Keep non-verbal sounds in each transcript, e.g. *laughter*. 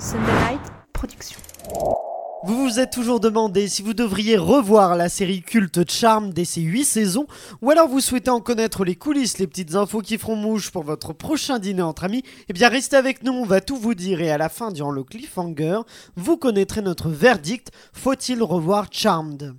Sunday Night Production. Vous vous êtes toujours demandé si vous devriez revoir la série culte Charm dès ses 8 saisons, ou alors vous souhaitez en connaître les coulisses, les petites infos qui feront mouche pour votre prochain dîner entre amis, eh bien restez avec nous, on va tout vous dire et à la fin, durant le cliffhanger, vous connaîtrez notre verdict, faut-il revoir Charmed?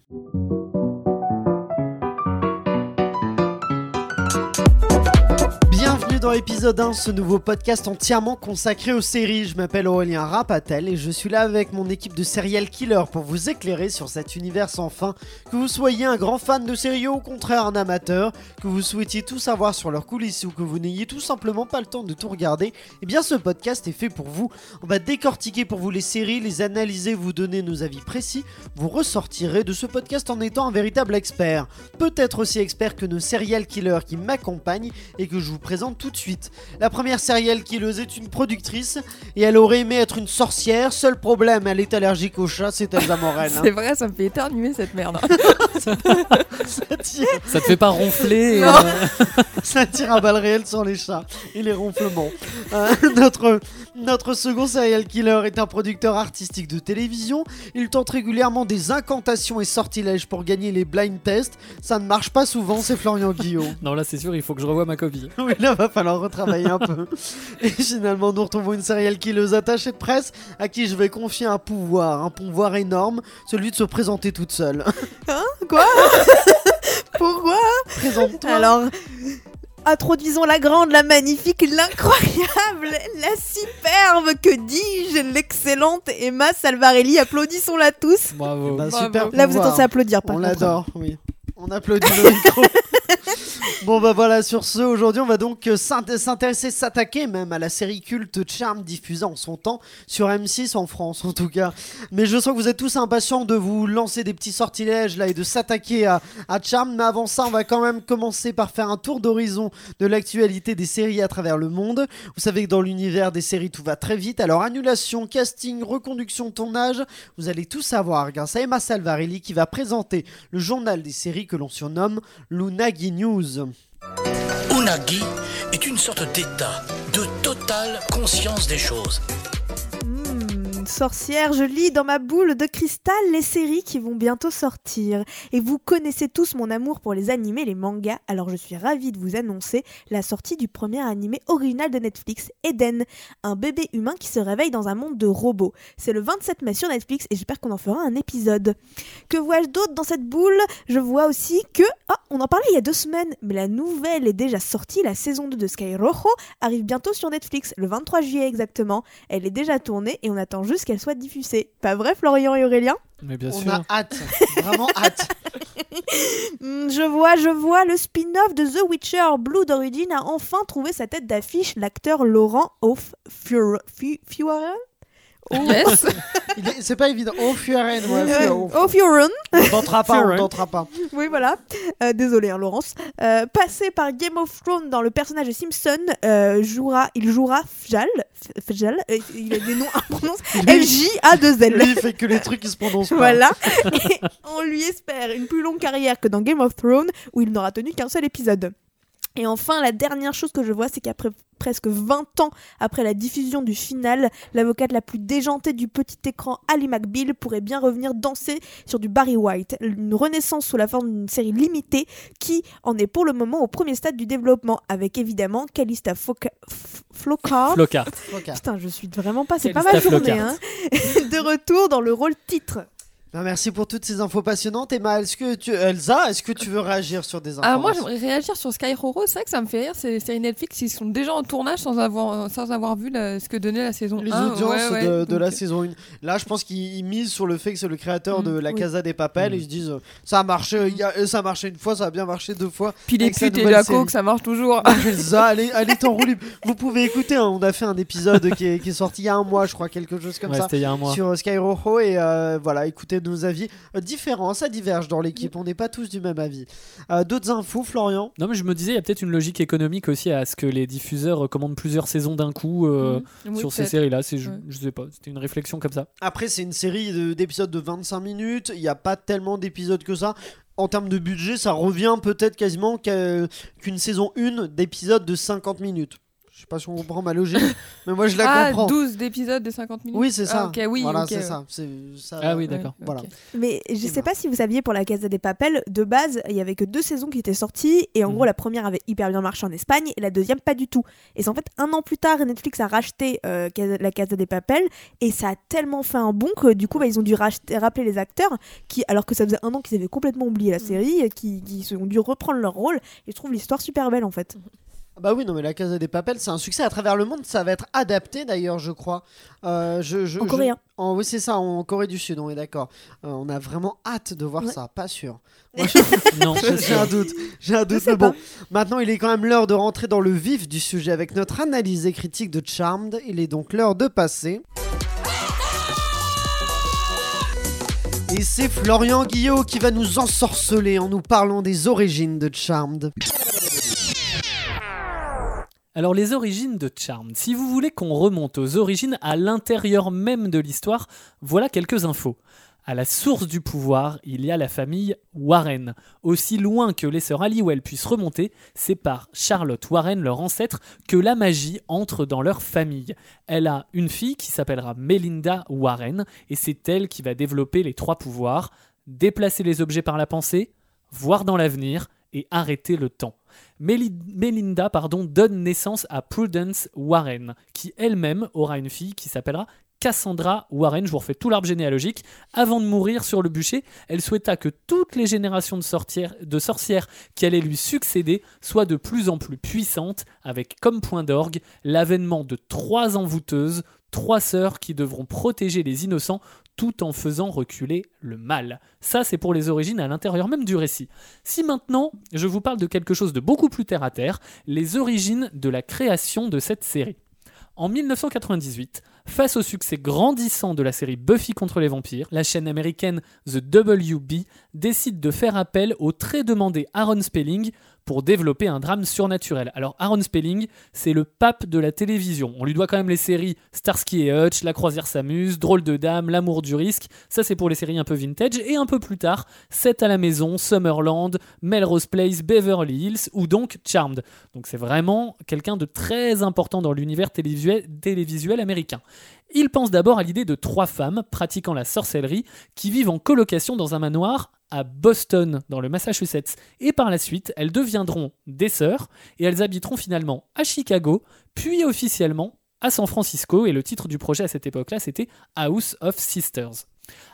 Dans l'épisode 1, ce nouveau podcast entièrement consacré aux séries. Je m'appelle Aurélien Rapatel et je suis là avec mon équipe de serial killer pour vous éclairer sur cet univers sans fin. Que vous soyez un grand fan de séries ou au contraire un amateur, que vous souhaitiez tout savoir sur leurs coulisses ou que vous n'ayez tout simplement pas le temps de tout regarder, eh bien ce podcast est fait pour vous. On va décortiquer pour vous les séries, les analyser, vous donner nos avis précis. Vous ressortirez de ce podcast en étant un véritable expert. Peut-être aussi expert que nos serial killers qui m'accompagnent et que je vous présente tout de suite. La première serial killeuse est une productrice et elle aurait aimé être une sorcière. Seul problème, elle est allergique aux chats, c'est Elsa Morel. hein. *laughs* C'est vrai, ça me fait éternuer cette merde. Ça *laughs* tire, Ça te fait pas ronfler euh, *laughs* ça tire à balles réelles sur les chats et les ronflements. Euh, notre, notre second serial killer est un producteur artistique de télévision. Il tente régulièrement des incantations et sortilèges pour gagner les blind tests. Ça ne marche pas souvent, c'est Florian Guillaume. Non, là, c'est sûr, il faut que je revoie ma copie. Oui, là, va falloir retravailler un peu. *laughs* Et finalement, nous retrouvons une serial killeuse attachée de presse à qui je vais confier un pouvoir, un pouvoir énorme, celui de se présenter toute seule. Quoi? *laughs* Pourquoi? Présente-toi. Alors, introduisons la grande, la magnifique, l'incroyable, la superbe, que dis-je, l'excellente Emma Salvarelli. Applaudissons-la tous. Bravo. Bah, Bravo. super Là, vous êtes censés applaudir, par On l'adore, oui. On applaudit le micro. *laughs* bon bah voilà, sur ce, aujourd'hui on va donc euh, s'int- s'intéresser, s'attaquer même à la série culte Charm diffusée en son temps sur M6 en France en tout cas. Mais je sens que vous êtes tous impatients de vous lancer des petits sortilèges là et de s'attaquer à, à Charm. Mais avant ça, on va quand même commencer par faire un tour d'horizon de l'actualité des séries à travers le monde. Vous savez que dans l'univers des séries tout va très vite, alors annulation, casting, reconduction, tournage, vous allez tout savoir grâce à Emma Salvarelli qui va présenter le journal des séries que l'on surnomme l'Unagi News. Unagi est une sorte d'état de totale conscience des choses. Sorcière, je lis dans ma boule de cristal les séries qui vont bientôt sortir. Et vous connaissez tous mon amour pour les animés, les mangas, alors je suis ravie de vous annoncer la sortie du premier animé original de Netflix, Eden, un bébé humain qui se réveille dans un monde de robots. C'est le 27 mai sur Netflix et j'espère qu'on en fera un épisode. Que vois-je d'autre dans cette boule? Je vois aussi que... Ah, on en parlait il y a deux semaines, mais la nouvelle est déjà sortie, la saison 2 de Sky Rojo arrive bientôt sur Netflix, le 23 juillet exactement. Elle est déjà tournée et on attend juste qu'elle soit diffusée. Pas vrai, Florian et Aurélien Mais bien on sûr. a hâte, vraiment hâte. *laughs* Hmm, Je vois, je vois, le spin-off de The Witcher Blood Origin a enfin trouvé sa tête d'affiche, l'acteur Laurent O'Fuaren. *laughs* Yes. *laughs* C'est pas évident. Furen, ouais, Euh, Furen. O'Fuaren. On tentera pas, on tentera pas. Oui, voilà. Euh, désolé, hein, Laurence. Euh, passé par Game of Thrones dans le personnage de Simpson, euh, jouera, il jouera Fjal. Fjal. euh, il a des noms *laughs* imprononçables. Lui, L-J-A-2-L. lui, il fait que les trucs qui se prononcent pas. Voilà. Et on lui espère une plus longue carrière que dans Game of Thrones, où il n'aura tenu qu'un seul épisode. Et enfin, la dernière chose que je vois, c'est qu'après presque 20 ans après la diffusion du final, l'avocate la plus déjantée du petit écran, Ali McBeal, pourrait bien revenir danser sur du Barry White. Une renaissance sous la forme d'une série limitée qui en est pour le moment au premier stade du développement, avec évidemment Calista Foca- F- Flockhart. Flockhart. Putain, je suis vraiment pas, c'est pas ma journée, hein. *laughs* De retour dans le rôle titre. Ben, merci pour toutes ces infos passionnantes. Emma, est-ce que tu... Elsa, est-ce que tu veux réagir sur des Ah, bah, Alors moi j'aimerais réagir sur Sky Roro, c'est vrai que ça me fait rire, c'est séries Netflix, ils sont déjà en tournage sans avoir, sans avoir vu la- ce que donnait la saison les 1. audiences Ouais, ouais, de, la euh, saison 1. Là, je pense qu'ils ils misent sur le fait que c'est le créateur Mm, de La oui. Casa des Papel. Mm. Ils se disent, euh, ça a marché, il y a- euh, ça a marché une fois, ça a bien marché deux fois. Puis les putes et la série. coke, ça marche toujours. *laughs* Elsa, allez, allez t'en roue libre. Vous pouvez écouter, hein, on a fait un épisode qui est, qui est sorti il y a un mois, je crois, quelque chose comme Ouais, ça. c'était il y a un mois. Sur Sky Rojo et euh, voilà, écoutez nos avis euh, différents, ça diverge dans l'équipe, on n'est pas tous du même avis. Euh, D'autres infos, Florian? Non, mais je me disais, il y a peut-être une logique économique aussi à ce que les diffuseurs recommandent plusieurs saisons d'un coup euh. Oui, sur ces séries-là. C'est, je, Ouais. je sais pas, c'était une réflexion comme ça. Après, c'est une série de- d'épisodes de 25 minutes. Il n'y a pas tellement d'épisodes que ça. En termes de budget, ça revient peut-être quasiment qu'une saison 1 d'épisodes de 50 minutes. Je sais pas si on comprend ma logique, *laughs* mais moi je la ah, comprends. 12 d'épisodes de 50 minutes Oui, c'est ça. Ah, ok, oui, voilà, ok, c'est ouais. ça. Ah oui, d'accord. Voilà. Mais je Et sais pas si vous saviez pour la Casa des Papel, de base, il y avait que deux saisons qui étaient sorties et en Mhm. gros la première avait hyper bien marché en Espagne et la deuxième pas du tout. Et c'est en fait un an plus tard Netflix a racheté euh, Casa- la Casa des Papel et ça a tellement fait un bon que du coup bah, ils ont dû racheter- rappeler les acteurs qui alors que ça faisait un an qu'ils avaient complètement oublié la série, qui, qui ont dû reprendre leur rôle et je trouve l'histoire super belle en fait. Ah Bah oui, non, mais la Casa des Papel, c'est un succès à travers le monde. Ça va être adapté d'ailleurs, je crois. Euh, je, je- En je- coréen. en- oui, c'est ça, en Corée du Sud, on est d'accord. Euh, on a vraiment hâte de voir Ouais. ça, pas sûr. *laughs* Moi, je- Non, *laughs* J'ai un doute, j'ai un doute, mais bon. pas. Maintenant, il est quand même l'heure de rentrer dans le vif du sujet avec notre analyse et critique de Charmed. Il est donc l'heure de passer. Et c'est Florian Guillot qui va nous ensorceler en nous parlant des origines de Charmed. Alors les origines de Charmed. Si vous voulez qu'on remonte aux origines à l'intérieur même de l'histoire, voilà quelques infos. À la source du pouvoir, il y a la famille Warren. Aussi loin que les sœurs Halliwell puissent remonter, c'est par Charlotte Warren, leur ancêtre, que la magie entre dans leur famille. Elle a une fille qui s'appellera Melinda Warren, et c'est elle qui va développer les trois pouvoirs, déplacer les objets par la pensée, voir dans l'avenir et arrêter le temps. Meli- Melinda pardon, donne naissance à Prudence Warren, qui elle-même aura une fille qui s'appellera Cassandra Warren. Je vous refais tout l'arbre généalogique. Avant de mourir sur le bûcher, elle souhaita que toutes les générations de sorcières qui allaient lui succéder soient de plus en plus puissantes, avec comme point d'orgue l'avènement de trois envoûteuses, trois sœurs qui devront protéger les innocents tout en faisant reculer le mal. Ça, c'est pour les origines à l'intérieur même du récit. Si maintenant, je vous parle de quelque chose de beaucoup plus terre à terre, les origines de la création de cette série. En 1998, face au succès grandissant de la série Buffy contre les vampires, la chaîne américaine The WB décide de faire appel au très demandé Aaron Spelling pour développer un drame surnaturel. Alors Aaron Spelling, c'est le pape de la télévision. On lui doit quand même les séries Starsky et Hutch, La croisière s'amuse, Drôle de dame, L'amour du risque. Ça c'est pour les séries un peu vintage. Et un peu plus tard, 7 à la maison, Summerland, Melrose Place, Beverly Hills ou donc Charmed. Donc c'est vraiment quelqu'un de très important dans l'univers télévisuel, télévisuel américain. Il pense d'abord à l'idée de trois femmes pratiquant la sorcellerie qui vivent en colocation dans un manoir à Boston, dans le Massachusetts. Et par la suite, elles deviendront des sœurs et elles habiteront finalement à Chicago, puis officiellement à San Francisco. Et le titre du projet à cette époque-là, c'était House of Sisters.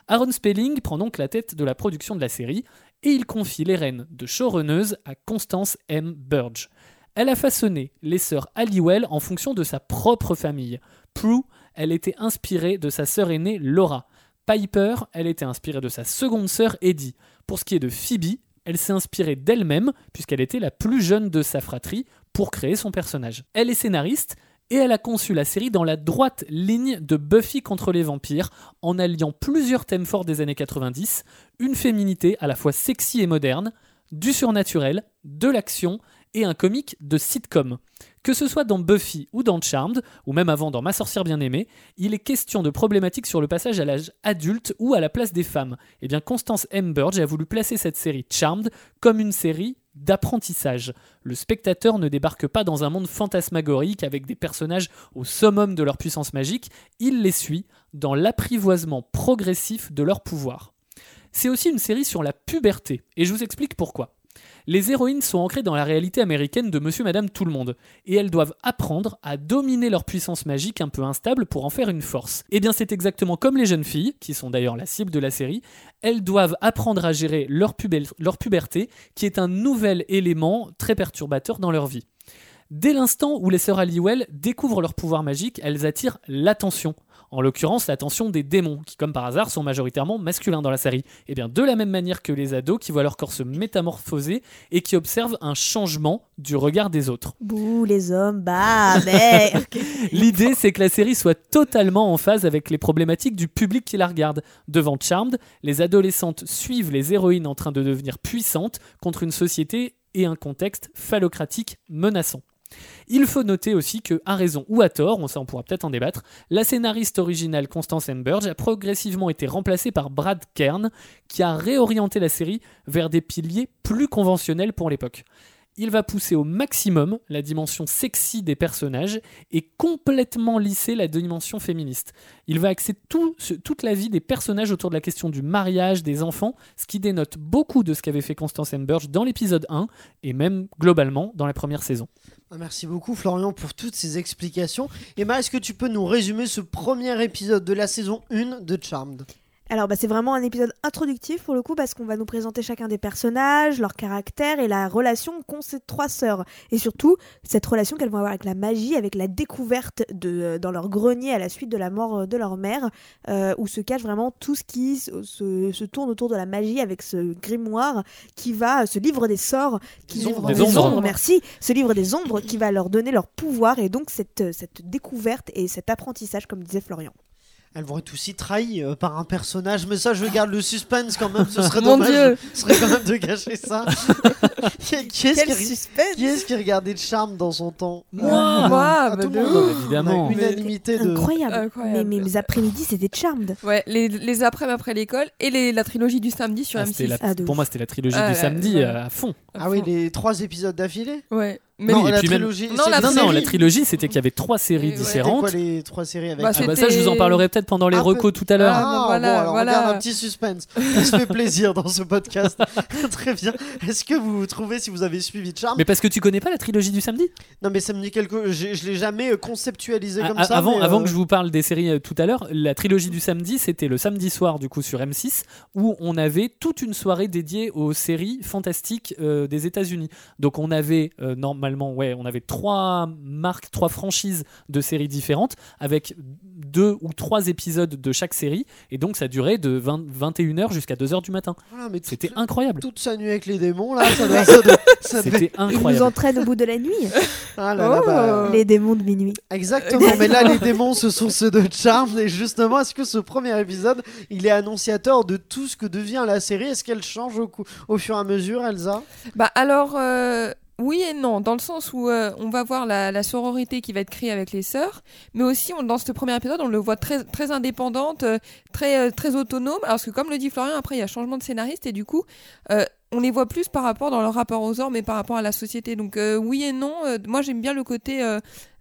Aaron Spelling prend donc la tête de la production de la série et il confie les rênes de showrunneuse à Constance M. Burge. Elle a façonné les sœurs Halliwell en fonction de sa propre famille. Prue, elle était inspirée de sa sœur aînée Laura. Piper, elle était inspirée de sa seconde sœur Eddie. Pour ce qui est de Phoebe, elle s'est inspirée d'elle-même, puisqu'elle était la plus jeune de sa fratrie, pour créer son personnage. Elle est scénariste, et elle a conçu la série dans la droite ligne de Buffy contre les vampires, en alliant plusieurs thèmes forts des années 90, une féminité à la fois sexy et moderne, du surnaturel, de l'action et un comique de sitcom. Que ce soit dans Buffy ou dans Charmed, ou même avant dans Ma sorcière bien-aimée, il est question de problématiques sur le passage à l'âge adulte ou à la place des femmes. Et bien Constance M. A voulu placer cette série Charmed comme une série d'apprentissage. Le spectateur ne débarque pas dans un monde fantasmagorique avec des personnages au summum de leur puissance magique, il les suit dans l'apprivoisement progressif de leur pouvoir. C'est aussi une série sur la puberté, et je vous explique pourquoi. Les héroïnes sont ancrées dans la réalité américaine de Monsieur Madame Tout le Monde, et elles doivent apprendre à dominer leur puissance magique un peu instable pour en faire une force. Et bien c'est exactement comme les jeunes filles, qui sont d'ailleurs la cible de la série, elles doivent apprendre à gérer leur puberté, qui est un nouvel élément très perturbateur dans leur vie. Dès l'instant où les sœurs Halliwell découvrent leur pouvoir magique, elles attirent l'attention. En l'occurrence, l'attention des démons, qui comme par hasard sont majoritairement masculins dans la série. Et bien de la même manière que les ados qui voient leur corps se métamorphoser et qui observent un changement du regard des autres. Bouh, les hommes, bah, *laughs* mais. L'idée, c'est que la série soit totalement en phase avec les problématiques du public qui la regarde. Devant Charmed, les adolescentes suivent les héroïnes en train de devenir puissantes contre une société et un contexte phallocratique menaçant. Il faut noter aussi que, à raison ou à tort, on, ça on pourra peut-être en débattre, la scénariste originale Constance M. Burge a progressivement été remplacée par Brad Kern, qui a réorienté la série vers des piliers plus conventionnels pour l'époque. Il va pousser au maximum la dimension sexy des personnages et complètement lisser la dimension féministe. Il va axer toute la vie des personnages autour de la question du mariage, des enfants, ce qui dénote beaucoup de ce qu'avait fait Constance Burge dans l'épisode 1 et même globalement dans la première saison. Ah, Merci beaucoup Florian pour toutes ces explications. Emma, est-ce que tu peux nous résumer ce premier épisode de la saison 1 de Charmed? Alors, bah, c'est vraiment un épisode introductif pour le coup, parce qu'on va nous présenter chacun des personnages, leur caractère et la relation qu'ont ces trois sœurs. Et surtout, cette relation qu'elles vont avoir avec la magie, avec la découverte de, euh, dans leur grenier à la suite de la mort euh, de leur mère, euh, où se cache vraiment tout ce qui se, se- se tourne autour de la magie avec ce grimoire qui va, ce livre des sorts, qui Des ombres. Des ombres. merci, ce livre des ombres qui va leur donner leur pouvoir et donc cette, cette découverte et cet apprentissage, comme disait Florian. Elles vont être aussi trahies euh, par un personnage, mais ça je garde le suspense quand même, ce serait *laughs* Mon dommage. Dieu. *laughs* Ce serait quand même de cacher ça. *laughs* qui est-ce qui, Quel qui- suspense qui est-ce qui regardait Charmed dans son temps Moi Moi, Ah, bah, tout de le monde. Évidemment. On a Unanimité de. Incroyable. Incroyable. Mais mes après-midi, c'était Charmed. Ouais, les, les après après l'école et les, la trilogie du samedi sur Ah, M6. c'était la- Ah, de pour ouf. moi, c'était la trilogie Ah, du ouais, samedi ouais. euh, à fond. Ah oui, les trois épisodes d'affilée? Ouais. Mais Non, la même- trilogie. Non, c'est la une non, non, série. la trilogie, c'était qu'il y avait trois séries ouais. C'était différentes. quoi les trois séries avec Bah, Ah bah ça, je vous en parlerai peut-être pendant les Ah, recos tout à l'heure. Ah, Ah, voilà, bon, alors voilà. on garde un petit suspense. On se fait plaisir dans ce podcast. *laughs* Très bien. Est-ce que vous trouvez, si vous avez suivi Charmed Mais parce que tu connais pas la trilogie du samedi? Non, mais ça me dit quelque. Je, je l'ai jamais euh, conceptualisé Ah, comme ah, ça. avant, mais, avant euh, que je vous parle des séries euh, tout à l'heure, la trilogie du samedi, c'était le samedi soir du coup sur M6 où on avait toute une soirée dédiée aux séries fantastiques euh, des États-Unis. Donc on avait euh, normalement, ouais, on avait trois marques, trois franchises de séries différentes avec deux ou trois épisodes de chaque série et donc ça durait de 20 21h jusqu'à 2h du matin. Voilà, mais C'était incroyable. toute sa nuit avec les démons, là, ça doit. ça doit- ça doit- C'était Ils nous incroyable. entraînent au bout de la nuit. *laughs* Ah là là, bah, Oh. Les démons de minuit. Exactement, mais là les démons ce sont ceux de Charmed et justement est-ce que ce premier épisode il est annonciateur de tout ce que devient la série? Est-ce qu'elle change au, au fur et à mesure Elsa? Bah alors, euh, oui et non, dans le sens où euh, on va voir la, la sororité qui va être créée avec les sœurs, mais aussi on- dans ce premier épisode, on le voit très, très indépendante, euh, très, euh, très autonome, alors que comme le dit Florian, après il y a changement de scénariste et du coup, euh, on les voit plus par rapport dans leur rapport aux hommes mais par rapport à la société. Donc euh, oui et non, euh, moi j'aime bien le côté euh,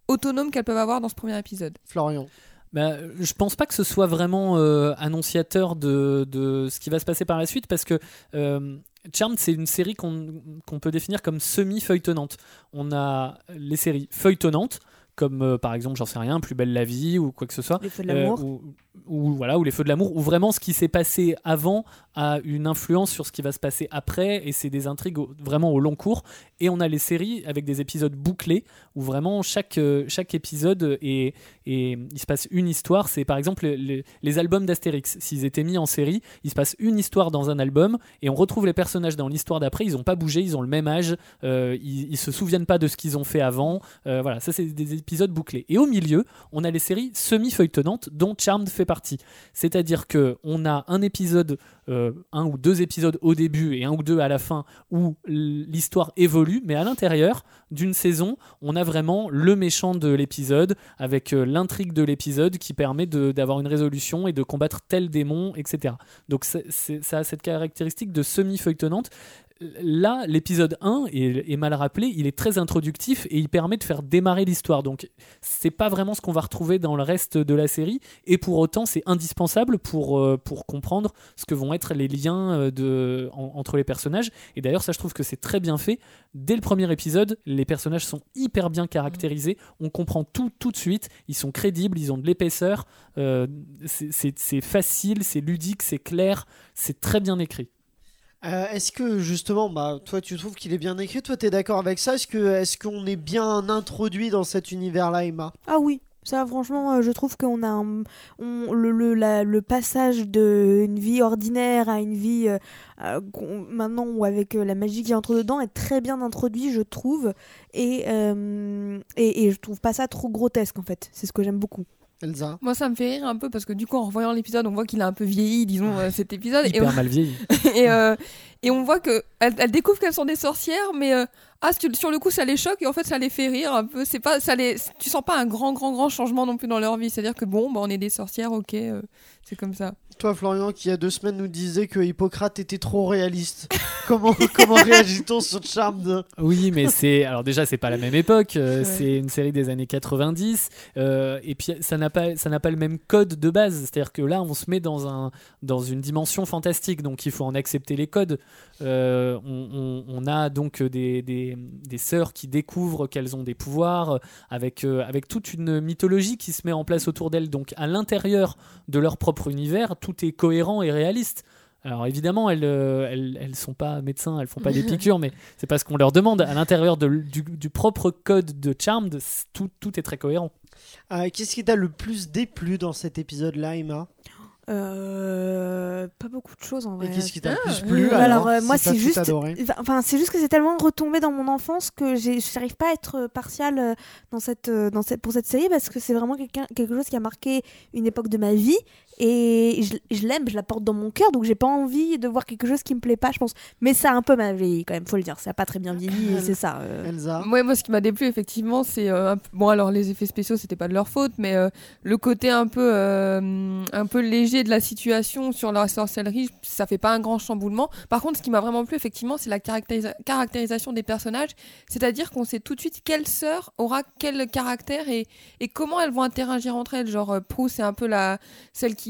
autonome qu'elles peuvent avoir dans ce premier épisode. Florian Bah, je pense pas que ce soit vraiment euh, annonciateur de, de ce qui va se passer par la suite parce que euh, Charmed, c'est une série qu'on peut définir comme semi-feuilletonnante. On a les séries feuilletonnantes, comme euh, par exemple, j'en sais rien, Plus belle la vie ou quoi que ce soit. Les feux de Euh, l'amour. ou, ou voilà, ou les feux de l'amour, où vraiment ce qui s'est passé avant a une influence sur ce qui va se passer après, et c'est des intrigues au- vraiment au long cours. Et on a les séries avec des épisodes bouclés, où vraiment chaque, euh, chaque épisode est, et il se passe une histoire. C'est par exemple les, les albums d'Astérix. S'ils étaient mis en série, il se passe une histoire dans un album, et on retrouve les personnages dans l'histoire d'après. Ils n'ont pas bougé, ils ont le même âge, euh, ils, ils se souviennent pas de ce qu'ils ont fait avant. Euh, voilà, ça c'est des épisodes. Et au milieu, on a les séries semi-feuilletonnantes dont Charmed fait partie. C'est-à-dire que on a un épisode, euh, un ou deux épisodes au début et un ou deux à la fin où l'histoire évolue, mais à l'intérieur d'une saison, on a vraiment le méchant de l'épisode avec euh, l'intrigue de l'épisode qui permet d'avoir une résolution et de combattre tel démon, etc. Donc ça a cette caractéristique de semi-feuilletonnante. Là, l'épisode 1 est, mal rappelé, il est très introductif et il permet de faire démarrer l'histoire. Donc, c'est pas vraiment ce qu'on va retrouver dans le reste de la série, et pour autant, c'est indispensable pour, euh, pour comprendre ce que vont être les liens euh, de, en- entre les personnages. Et d'ailleurs, ça, je trouve que c'est très bien fait. Dès le premier épisode, les personnages sont hyper bien caractérisés, on comprend tout tout de suite, ils sont crédibles, ils ont de l'épaisseur, euh, c'est facile, c'est ludique, c'est clair, c'est très bien écrit. Euh, Est-ce que justement, bah, toi tu trouves qu'il est bien écrit? Toi tu es d'accord avec ça? Est-ce que est-ce qu'on est bien introduit dans cet univers-là, Emma? Ah oui, ça franchement, euh, je trouve qu'on a un- on- le, le, passage d'une vie ordinaire à une vie euh, maintenant avec la magie qui entre dedans est très bien introduit, je trouve. Et, et, et je trouve pas ça trop grotesque en fait. C'est ce que j'aime beaucoup. Elsa Moi ça me fait rire un peu parce que du coup en revoyant l'épisode on voit qu'il a un peu vieilli disons euh, cet épisode et, Hyper mal vieilli. *laughs* et, euh, et on voit que elle, elle découvre qu'elles sont des sorcières, mais euh, ah sur sur le coup ça les choque et en fait ça les fait rire un peu. C'est pas ça les, tu sens pas un grand grand grand changement non plus dans leur vie. C'est-à-dire que bon, bah, on est des sorcières, ok, euh, c'est comme ça. Toi, Florian, qui il y a deux semaines nous disait que Hippocrate était trop réaliste. *laughs* comment comment réagit-on sur Charmed? Oui, mais c'est alors déjà c'est pas la même époque, euh, Ouais. c'est une série des années 90 euh, et puis ça n'a pas ça n'a pas le même code de base, c'est-à-dire que là on se met dans un dans une dimension fantastique, donc il faut en accepter les codes. Euh, on, on- on a donc des, des, des sœurs qui découvrent qu'elles ont des pouvoirs avec euh, avec toute une mythologie qui se met en place autour d'elles, donc à l'intérieur de leur propre univers, tout est cohérent et réaliste. Alors évidemment, elles, euh, elles, elles sont pas médecins, elles font pas des *laughs* piqûres, mais c'est parce qu'on leur demande. À l'intérieur de du, du propre code de Charmed, tout, tout est très cohérent. Euh, Qu'est-ce qui t'a le plus déplu dans cet épisode-là, Emma? Euh, pas beaucoup de choses en vrai. Et qu'est-ce qui t'a le plus Ah, plu Euh, alors, euh, moi c'est juste enfin c'est juste que c'est tellement retombé dans mon enfance que n'arrive pas à être partiale dans cette dans cette pour cette série parce que c'est vraiment quelque chose qui a marqué une époque de ma vie et je, je l'aime je la porte dans mon cœur donc j'ai pas envie de voir quelque chose qui me plaît pas je pense mais ça a un peu mal vieilli quand même faut le dire ça a pas très bien vieilli et c'est ça euh. Elsa Ouais, moi, ce qui m'a déplu, effectivement, c'est. euh, bon, alors, les effets spéciaux, c'était pas de leur faute, mais euh, le côté un peu, euh, un peu léger de la situation sur la sorcellerie, ça fait pas un grand chamboulement. Par contre, ce qui m'a vraiment plu, effectivement, c'est la caractérisa- caractérisation des personnages. C'est-à-dire qu'on sait tout de suite quelle sœur aura quel caractère et, et comment elles vont interagir entre elles. Genre, Prue, c'est un peu la. Celle qui.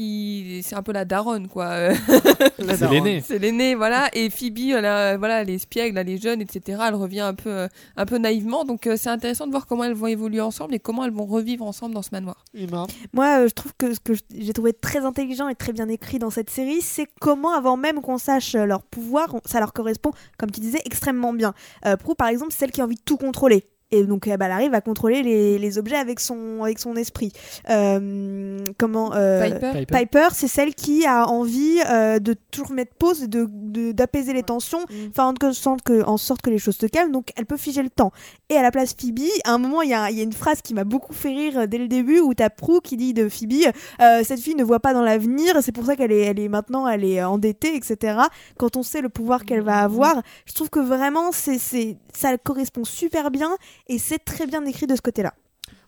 C'est un peu la daronne, quoi. *laughs* C'est daronne. l'aîné. c'est l'aînée, voilà. Et Phoebe, elle, a- voilà, elle est espiègle, elle est jeune, etc. Elle revient un peu, euh, un peu naïvement. Donc euh, c'est intéressant de voir comment elles vont évoluer ensemble et comment elles vont revivre ensemble dans ce manoir. Emma Moi, euh, je trouve que ce que j'ai trouvé très intelligent et très bien écrit dans cette série, c'est comment, avant même qu'on sache leur pouvoir, ça leur correspond, comme tu disais, extrêmement bien. Euh, Prue, par exemple, c'est celle qui a envie de tout contrôler. Et donc, euh, bah, elle arrive à contrôler les, les objets avec son, avec son esprit. Euh, comment euh, Piper Piper. Piper, c'est celle qui a envie euh, de toujours mettre pause et de, de- d'apaiser les tensions, Mm. faire en sorte que, en sorte que les choses se calment, donc elle peut figer le temps. Et à la place Phoebe, à un moment, il y a, il y a une phrase qui m'a beaucoup fait rire dès le début, où t'as Prue qui dit de Phoebe, euh, cette fille ne voit pas dans l'avenir, c'est pour ça qu'elle est, elle est maintenant, elle est endettée, etc. Quand on sait le pouvoir qu'elle va avoir, je trouve que vraiment, c'est, c'est, ça correspond super bien, et c'est très bien écrit de ce côté-là.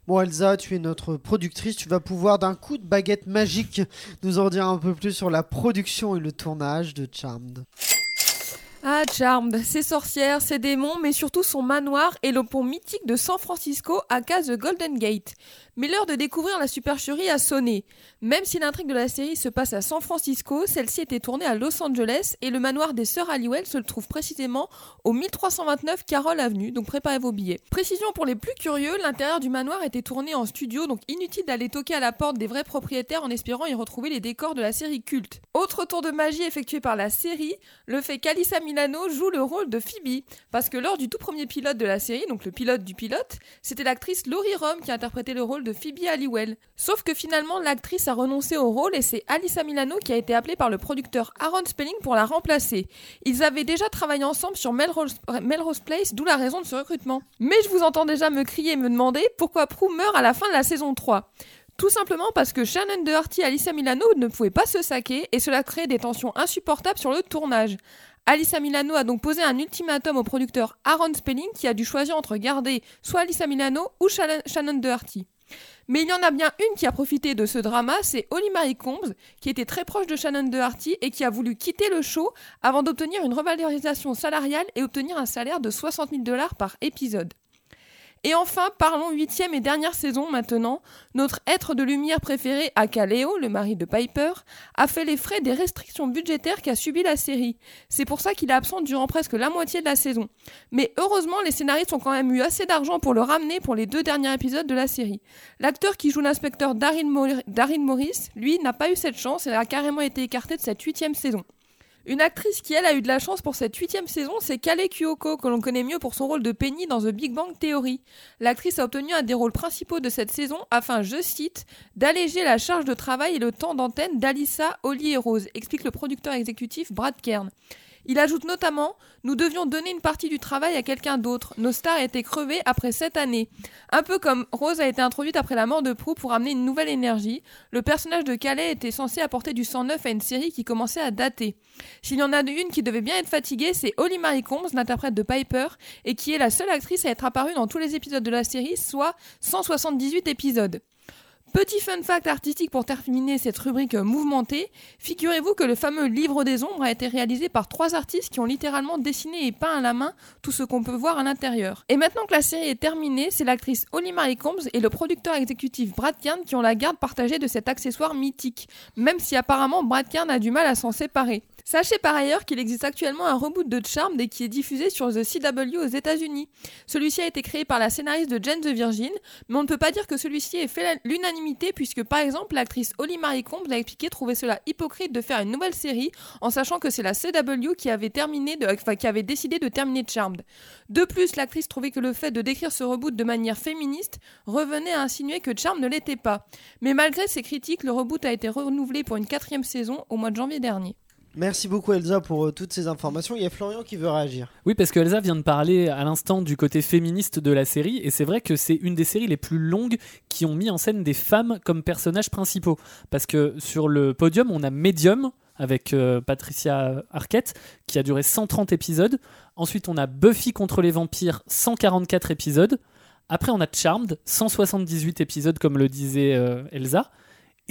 Bon Elsa, tu es notre productrice, tu vas pouvoir d'un coup de baguette magique nous en dire un peu plus sur la production et le tournage de Charmed. Ah, Charmed, ses sorcières, ses démons, mais surtout son manoir et le pont mythique de San Francisco à case de Golden Gate. Mais l'heure de découvrir la supercherie a sonné. Même si l'intrigue de la série se passe à San Francisco, celle-ci était tournée à Los Angeles et le manoir des sœurs Halliwell se trouve précisément au 1329 Carroll Avenue, donc préparez vos billets. Précision pour les plus curieux, l'intérieur du manoir était tourné en studio, donc inutile d'aller toquer à la porte des vrais propriétaires en espérant y retrouver les décors de la série culte. Autre tour de magie effectué par la série, le fait qu'Alissa Milano joue le rôle de Phoebe. Parce que lors du tout premier pilote de la série, donc le pilote du pilote, c'était l'actrice Laurie Rom qui interprétait le rôle de Phoebe Halliwell. Sauf que finalement, l'actrice a renoncé au rôle et c'est Alissa Milano qui a été appelée par le producteur Aaron Spelling pour la remplacer. Ils avaient déjà travaillé ensemble sur Melrose, Place, d'où la raison de ce recrutement. Mais je vous entends déjà me crier et me demander pourquoi Prue meurt à la fin de la saison 3. Tout simplement parce que Shannon Doherty et Alyssa Milano ne pouvaient pas se saquer et cela créait des tensions insupportables sur le tournage. Alyssa Milano a donc posé un ultimatum au producteur Aaron Spelling qui a dû choisir entre garder soit Alyssa Milano ou Shannon Shannon Doherty. Mais il y en a bien une qui a profité de ce drama, c'est Holly Marie Combs, qui était très proche de Shannon Doherty et qui a voulu quitter le show avant d'obtenir une revalorisation salariale et obtenir un salaire de 60 000 dollars par épisode. Et enfin, parlons huitième et dernière saison maintenant. Notre être de lumière préféré, Akaleo, le mari de Piper, a fait les frais des restrictions budgétaires qu'a subi la série. C'est pour ça qu'il est absent durant presque la moitié de la saison. Mais heureusement, les scénaristes ont quand même eu assez d'argent pour le ramener pour les deux derniers épisodes de la série. L'acteur qui joue l'inspecteur Darin, Mor- Darin Morris, lui, n'a pas eu cette chance et a carrément été écarté de cette huitième saison. Une actrice qui, elle, a eu de la chance pour cette huitième saison, c'est Kale Kyoko, que l'on connaît mieux pour son rôle de Penny dans The Big Bang Theory. L'actrice a obtenu un des rôles principaux de cette saison afin, je cite, d'alléger la charge de travail et le temps d'antenne d'Alissa, Holly et Rose, explique le producteur exécutif Brad Kern. Il ajoute notamment Nous devions donner une partie du travail à quelqu'un d'autre. Nos stars étaient crevées après sept années. Un peu comme Rose a été introduite après la mort de Prue pour amener une nouvelle énergie, le personnage de Calais était censé apporter du sang neuf à une série qui commençait à dater. S'il y en a une qui devait bien être fatiguée, c'est Holly Marie Combs, l'interprète de Piper, et qui est la seule actrice à être apparue dans tous les épisodes de la série, soit 178 épisodes. Petit fun fact artistique pour terminer cette rubrique mouvementée, figurez-vous que le fameux livre des ombres a été réalisé par trois artistes qui ont littéralement dessiné et peint à la main tout ce qu'on peut voir à l'intérieur. Et maintenant que la série est terminée, c'est l'actrice Holly Marie Combs et le producteur exécutif Brad Kern qui ont la garde partagée de cet accessoire mythique, même si apparemment Brad Kern a du mal à s'en séparer. Sachez par ailleurs qu'il existe actuellement un reboot de Charmed et qui est diffusé sur The CW aux États-Unis. Celui-ci a été créé par la scénariste de Jane the Virgin, mais on ne peut pas dire que celui-ci ait fait l'unanimité puisque par exemple l'actrice Holly Marie Combs a expliqué trouver cela hypocrite de faire une nouvelle série en sachant que c'est la CW qui avait décidé de terminer Charmed. De plus, l'actrice trouvait que le fait de décrire ce reboot de manière féministe revenait à insinuer que Charmed ne l'était pas. Mais malgré ces critiques, le reboot a été renouvelé pour une quatrième saison au mois de janvier dernier. Merci beaucoup Elsa pour euh, toutes ces informations. Il y a Florian qui veut réagir. Oui, parce que Elsa vient de parler à l'instant du côté féministe de la série, et c'est vrai que c'est une des séries les plus longues qui ont mis en scène des femmes comme personnages principaux. Parce que sur le podium, on a Medium avec euh, Patricia Arquette qui a duré 130 épisodes. Ensuite, on a Buffy contre les vampires, 144 épisodes. Après, on a Charmed, 178 épisodes, comme le disait euh, Elsa.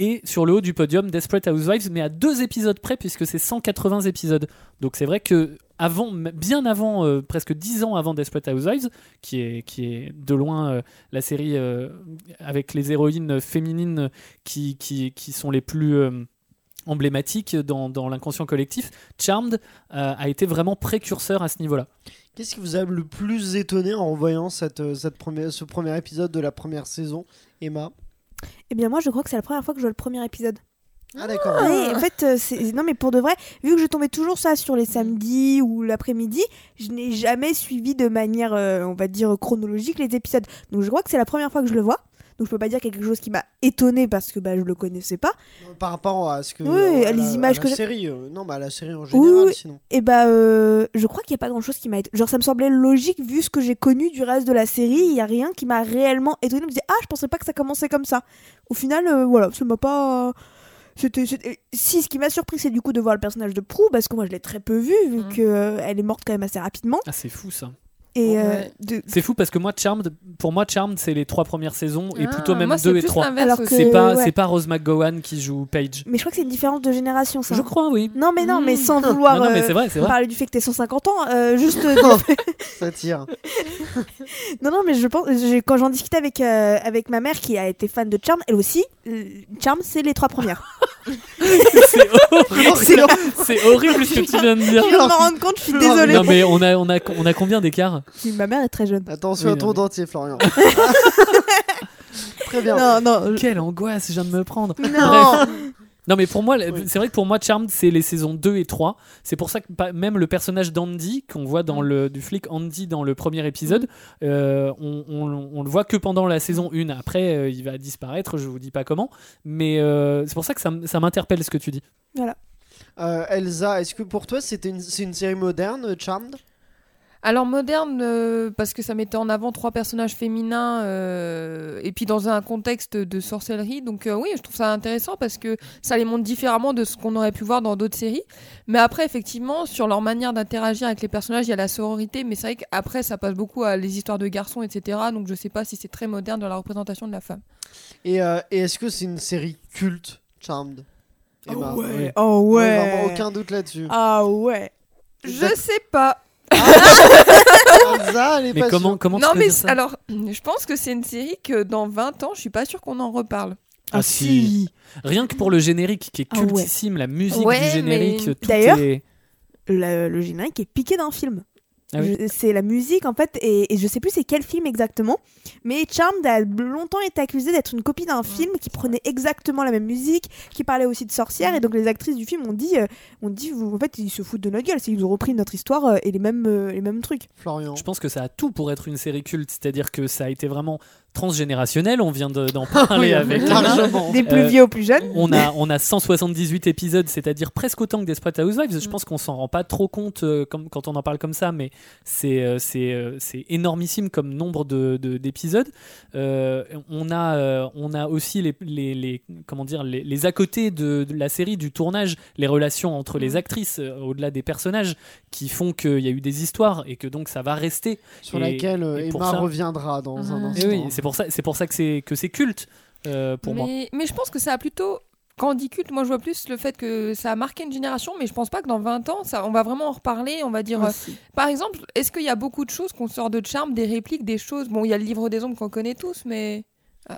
Et sur le haut du podium, Desperate Housewives, mais à deux épisodes près, puisque c'est 180 épisodes. Donc c'est vrai que avant, bien avant, euh, presque 10 ans avant Desperate Housewives, qui est, qui est de loin euh, la série euh, avec les héroïnes féminines qui, qui, qui sont les plus emblématiques dans, dans l'inconscient collectif, Charmed a été vraiment précurseur à ce niveau-là. Qu'est-ce qui vous a le plus étonné en voyant cette, cette première, ce premier épisode de la première saison, Emma? Eh bien, moi, je crois que c'est la première fois que je vois le premier épisode. Ah d'accord. Ouais, en fait, euh, c'est- non, mais pour de vrai, vu que je tombais toujours ça sur les samedis ou l'après-midi, je n'ai jamais suivi de manière, euh, on va dire, chronologique les épisodes. Donc, je crois que c'est la première fois que je le vois. Donc, je peux pas dire quelque chose qui m'a étonné parce que bah, je le connaissais pas. Non, Par rapport à ce que Oui, euh, à les la- images la que j'ai- série, euh, non, bah à la série en général, Oui, oui. sinon. Et bah, euh, je crois qu'il y a pas grand chose qui m'a étonné. Genre, ça me semblait logique vu ce que j'ai connu du reste de la série. Il y a rien qui m'a réellement étonné. Je me disais, ah, je pensais pas que ça commençait comme ça. Au final, euh, voilà, ça m'a pas. C'était, c'était- Si, ce qui m'a surpris, c'est du coup de voir le personnage de Prue, parce que moi je l'ai très peu vu, vu Mm. qu'elle est morte quand même assez rapidement. Ah, c'est fou ça. Et euh, de- C'est fou parce que moi, Charmed, pour moi, Charmed, c'est les trois premières saisons et Ah, plutôt même deux et trois. Alors C'est pas, ouais. c'est pas Rose McGowan qui joue Paige. Mais je crois que c'est une différence de génération, ça. Je crois, oui. Non, mais non, mais Mm. sans vouloir non, non, mais euh, c'est vrai, c'est vrai. parler du fait que t'es 150 ans, euh, juste. *laughs* *laughs* Ça tire. *laughs* non, non, mais je pense. Quand j'en discutais avec, euh, avec ma mère qui a été fan de Charm, elle aussi, euh, Charm, c'est les trois premières. C'est horrible. Florian, C'est horrible ce que tu viens de dire. Je viens de me rendre compte, je suis Non, désolée. Non mais on a, on a, on a combien d'écart? Ma mère est très jeune. Attention Oui, à ton mais- dentier, Florian. *laughs* Très bien. Non, non. je- Quelle angoisse, je viens de me prendre. Non. Non mais pour moi, Oui. c'est vrai que pour moi Charmed c'est les saisons 2 et 3. C'est pour ça que même le personnage d'Andy qu'on voit dans le du flic Andy dans le premier épisode, euh, on, on- on le voit que pendant la saison 1. Après euh, il va disparaître, je vous dis pas comment, mais euh, c'est pour ça que ça, m'interpelle ce que tu dis. Euh, Elsa, est-ce que pour toi c'était une, c'est une série moderne, euh, Charmed? Alors moderne euh, parce que ça mettait en avant trois personnages féminins euh, et puis dans un contexte de sorcellerie. Donc euh, oui, je trouve ça intéressant parce que ça les montre différemment de ce qu'on aurait pu voir dans d'autres séries. Mais après, effectivement, sur leur manière d'interagir avec les personnages, il y a la sororité. Mais c'est vrai qu'après, ça passe beaucoup à les histoires de garçons, etc. Donc je sais pas si c'est très moderne dans la représentation de la femme. Et, euh, et est-ce que c'est une série culte, Charmed? Emma ouais. Oh Ouais, ouais. vraiment aucun doute là-dessus. Ah ouais. Je sais pas. Est Mais pas comment comment non mais ça alors, *clears throat* je pense que c'est une série que dans 20 ans, je suis pas sûre qu'on en reparle. Ah, si. Rien que pour le générique qui est Ah ouais. cultissime, la musique Ouais, du générique, mais- tout D'ailleurs- est Le, le générique est piqué d'un film. Ah oui. C'est la musique en fait, et, et je sais plus c'est quel film exactement, mais Charmed a longtemps été accusé d'être une copie d'un film qui prenait exactement la même musique, qui parlait aussi de sorcières, et donc les actrices du film ont dit, euh, ont dit vous, en fait ils se foutent de notre gueule, c'est qu'ils ont repris notre histoire euh, et les mêmes, euh, les mêmes trucs. Florian. Je pense que ça a tout pour être une série culte, c'est-à-dire que ça a été vraiment transgénérationnel, on vient de- d'en parler Oui, avec largement. Des plus Euh, vieux aux plus jeunes. On a, on a 178 épisodes, c'est-à-dire presque autant que Desperate Housewives. Mm. Je pense qu'on s'en rend pas trop compte euh, comme, quand on en parle comme ça, mais c'est euh, c'est euh, c'est énormissime comme nombre de- de- d'épisodes. Euh, on, a, euh, on a aussi les, les, les- comment dire, les, les à côté de, de la série, du tournage, les relations entre Mm. les actrices, euh, au-delà des personnages, qui font qu'il y a eu des histoires et que donc ça va rester. Sur Et- laquelle et Emma ça- reviendra dans un Ah. instant. Et oui, c'est pour ça, c'est pour ça que c'est que c'est culte euh, pour moi. mais, mais je pense que ça a plutôt. Quand on dit culte, moi je vois plus le fait que ça a marqué une génération, mais je pense pas que dans 20 ans, ça, on va vraiment en reparler. On va dire. euh. Par exemple, est-ce qu'il y a beaucoup de choses qu'on sort de charme, des répliques, des choses? Bon, il y a le livre des ombres qu'on connaît tous, mais.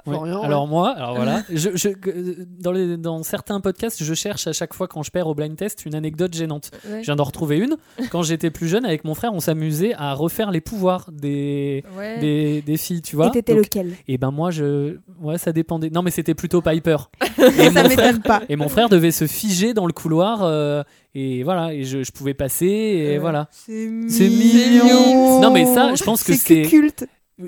Florian, Alors moi, alors voilà, *laughs* je, je- euh, dans, les, dans certains podcasts, je cherche à chaque fois quand je perds au blind test une anecdote gênante. Ouais. Je viens d'en retrouver une. Quand j'étais plus jeune, avec mon frère, on s'amusait à refaire les pouvoirs des, Ouais. des, des filles, tu vois. Et t'étais lequel? Et ben moi, je, ouais, ça dépendait. Non, mais c'était plutôt Piper. *laughs* et, Ça mon frère, m'étonne pas. et mon frère devait se figer dans le couloir. euh, et voilà, et je, je pouvais passer. Et voilà. C'est C'est mignon. Non, mais ça, je pense que c'est- culte.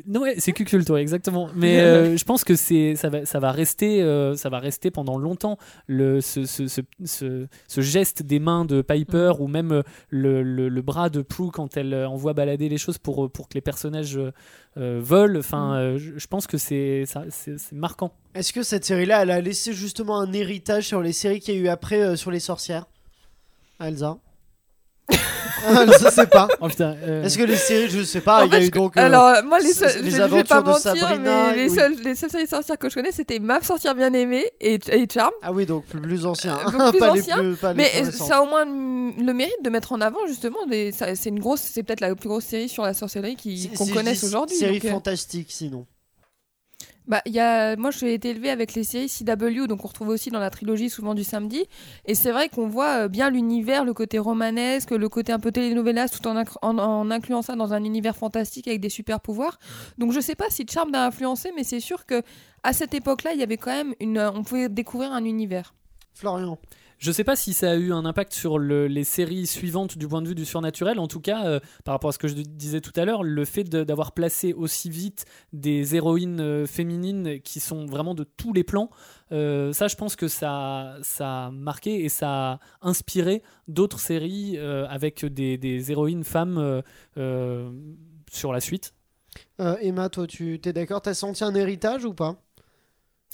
Non, ouais, c'est cuculte, ouais, exactement. Mais euh, je pense que c'est ça va, ça va rester, euh, ça va rester pendant longtemps le ce, ce, ce, ce- geste des mains de Piper ou même euh, le, le, le bras de Prue quand elle envoie balader les choses pour pour que les personnages euh, volent. Enfin, euh, je, pense que c'est c'est marquant. Est-ce que cette série-là, elle a laissé justement un héritage sur les séries qu'il y a eu après sur les sorcières? Elsa? *laughs* Je sais pas. Oh putain. euh, Est-ce que les séries, je sais pas, En il y a eu je- donc. euh, Alors, moi, les, je, je vais aventures pas de mentir, Sabrina, mais les, oui. seules, les seules séries sorcières que je connais, c'était Map sorcière bien aimée et, et Charm. Ah oui, donc plus ancien. Euh, donc plus *laughs* pas ancien, les plus, pas les Mais ça a au moins le mérite de mettre en avant justement C'est une grosse, c'est peut-être la plus grosse série sur la sorcellerie qu'on connaisse aujourd'hui. Série donc, euh, fantastique, sinon. Bah, y a... Moi, j'ai été élevée avec les séries CW, donc on retrouve aussi dans la trilogie souvent du samedi. Et c'est vrai qu'on voit euh, bien l'univers, le côté romanesque, le côté un peu telenovelas, tout en, en, incluant ça dans un univers fantastique avec des super pouvoirs. Donc je sais pas si Charmed a influencé, mais c'est sûr que à cette époque-là, il y avait quand même une. On pouvait découvrir un univers. Florian. Je sais pas si ça a eu un impact sur le- les séries suivantes du point de vue du surnaturel. En tout cas, euh, par rapport à ce que je disais tout à l'heure, le fait d'avoir placé aussi vite des héroïnes euh, féminines qui sont vraiment de tous les plans, euh, ça, je pense que ça, a marqué et ça a inspiré d'autres séries avec des, héroïnes femmes sur la suite. Emma, toi, tu t'es d'accord? T'as senti un héritage ou pas?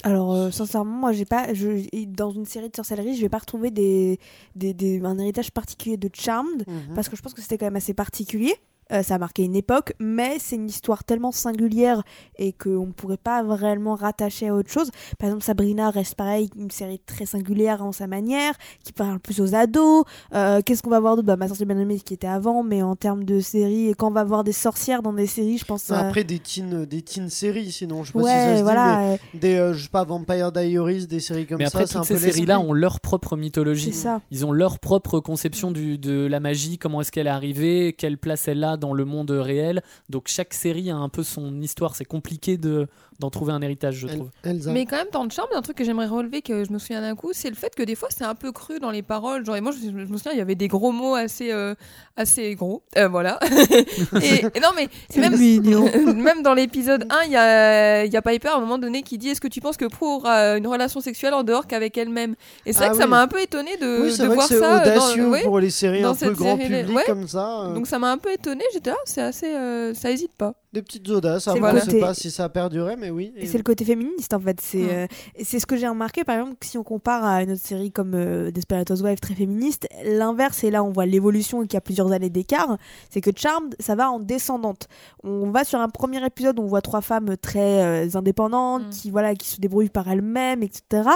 Alors, euh, sincèrement, moi, j'ai pas, je, dans une série de sorcellerie, je vais pas retrouver des, des, des- un héritage particulier de Charmed, Mhm. parce que je pense que c'était quand même assez particulier. Euh, ça a marqué une époque, mais c'est une histoire tellement singulière et qu'on ne pourrait pas vraiment rattacher à autre chose. Par exemple, Sabrina reste pareil, une série très singulière en sa manière, qui parle plus aux ados. Euh, Qu'est-ce qu'on va voir d'autre? Bah, Ma sorcière bien aimée, qui était avant, mais en termes de série, quand on va voir des sorcières dans des séries, je pense. euh, Après, des teen, des teen séries, sinon, je sais pas si ça se dit, voilà, euh, mais des, euh, je sais pas, Vampire Diaries, des séries comme Mais ça, après, c'est un toutes peu ces séries-là ont leur propre mythologie. c'est ça. Ils ont leur propre conception du, de la magie, comment est-ce qu'elle est arrivée, quelle place elle a dans le monde réel. Donc chaque série a un peu son histoire. C'est compliqué de, d'en trouver un héritage, je trouve. Elsa. Mais quand même, dans le charme, un truc que j'aimerais relever, que je me souviens d'un coup, c'est le fait que des fois, c'est un peu cru dans les paroles. Genre, et moi, je, je me souviens, il y avait des gros mots assez, euh, assez gros. Euh, voilà. *laughs* et, et non, mais *laughs* C'est même, mignon. *laughs* même dans l'épisode 1, il y a, il y a Piper à un moment donné qui dit Est-ce que tu penses que Prue aura une relation sexuelle en dehors qu'avec elle-même? Et c'est vrai Ah que ça m'a un peu étonné de, oui, de voir ça. euh, audacieux dans, ouais. pour les séries un peu cette grand public Ouais. comme ça. euh, Donc ça m'a un peu étonné. J'étais là, c'est assez. euh, ça hésite pas. Des petites audaces. Après, je côté- sais pas si ça a perduré, mais oui. Et c'est le côté féministe en fait. C'est Mm. euh, c'est ce que j'ai remarqué par exemple que si on compare à une autre série comme euh, Desperate Housewives très féministe, l'inverse et là on voit l'évolution et qu'il y a plusieurs années d'écart, c'est que Charmed ça va en descendante. On va sur un premier épisode où on voit trois femmes très euh, indépendantes Mm. qui voilà qui se débrouillent par elles-mêmes etc.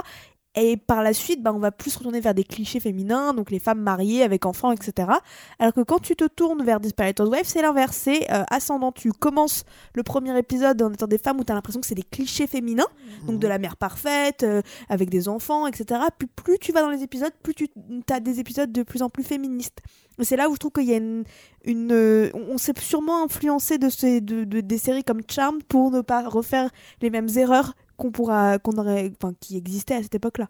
Et par la suite, bah, on va plus retourner vers des clichés féminins, donc les femmes mariées avec enfants, etc. Alors que quand tu te tournes vers Desperate Housewives, c'est l'inverse, c'est euh, ascendant. Tu commences le premier épisode en étant des femmes où tu as l'impression que c'est des clichés féminins, donc de la mère parfaite, euh, avec des enfants, etc. Puis plus tu vas dans les épisodes, plus tu as des épisodes de plus en plus féministes. C'est là où je trouve qu'il y a une, une euh, on s'est sûrement influencé de, ces, de, de- des séries comme Charmed pour ne pas refaire les mêmes erreurs qu'on pourra qu'on aurait enfin qui existaient à cette époque-là.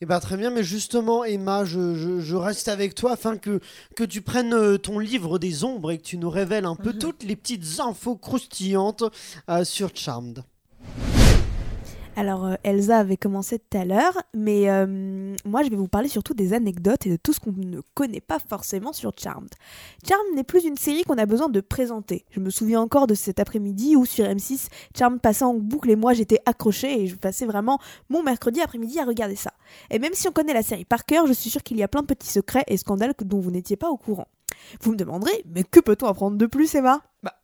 Eh ben, très bien, mais justement, Emma, je, je- je reste avec toi afin que, que tu prennes euh, ton livre des ombres et que tu nous révèles un peu toutes les petites infos croustillantes euh, sur Charmed. Alors euh, Elsa avait commencé tout à l'heure, mais euh, moi je vais vous parler surtout des anecdotes et de tout ce qu'on ne connaît pas forcément sur Charmed. Charmed n'est plus une série qu'on a besoin de présenter. Je me souviens encore de cet après-midi où sur M6, Charmed passait en boucle et moi j'étais accrochée et je passais vraiment mon mercredi après-midi à regarder ça. Et même si on connaît la série par cœur, je suis sûre qu'il y a plein de petits secrets et scandales dont vous n'étiez pas au courant. Vous me demanderez, mais que peut-on apprendre de plus, Emma? Bah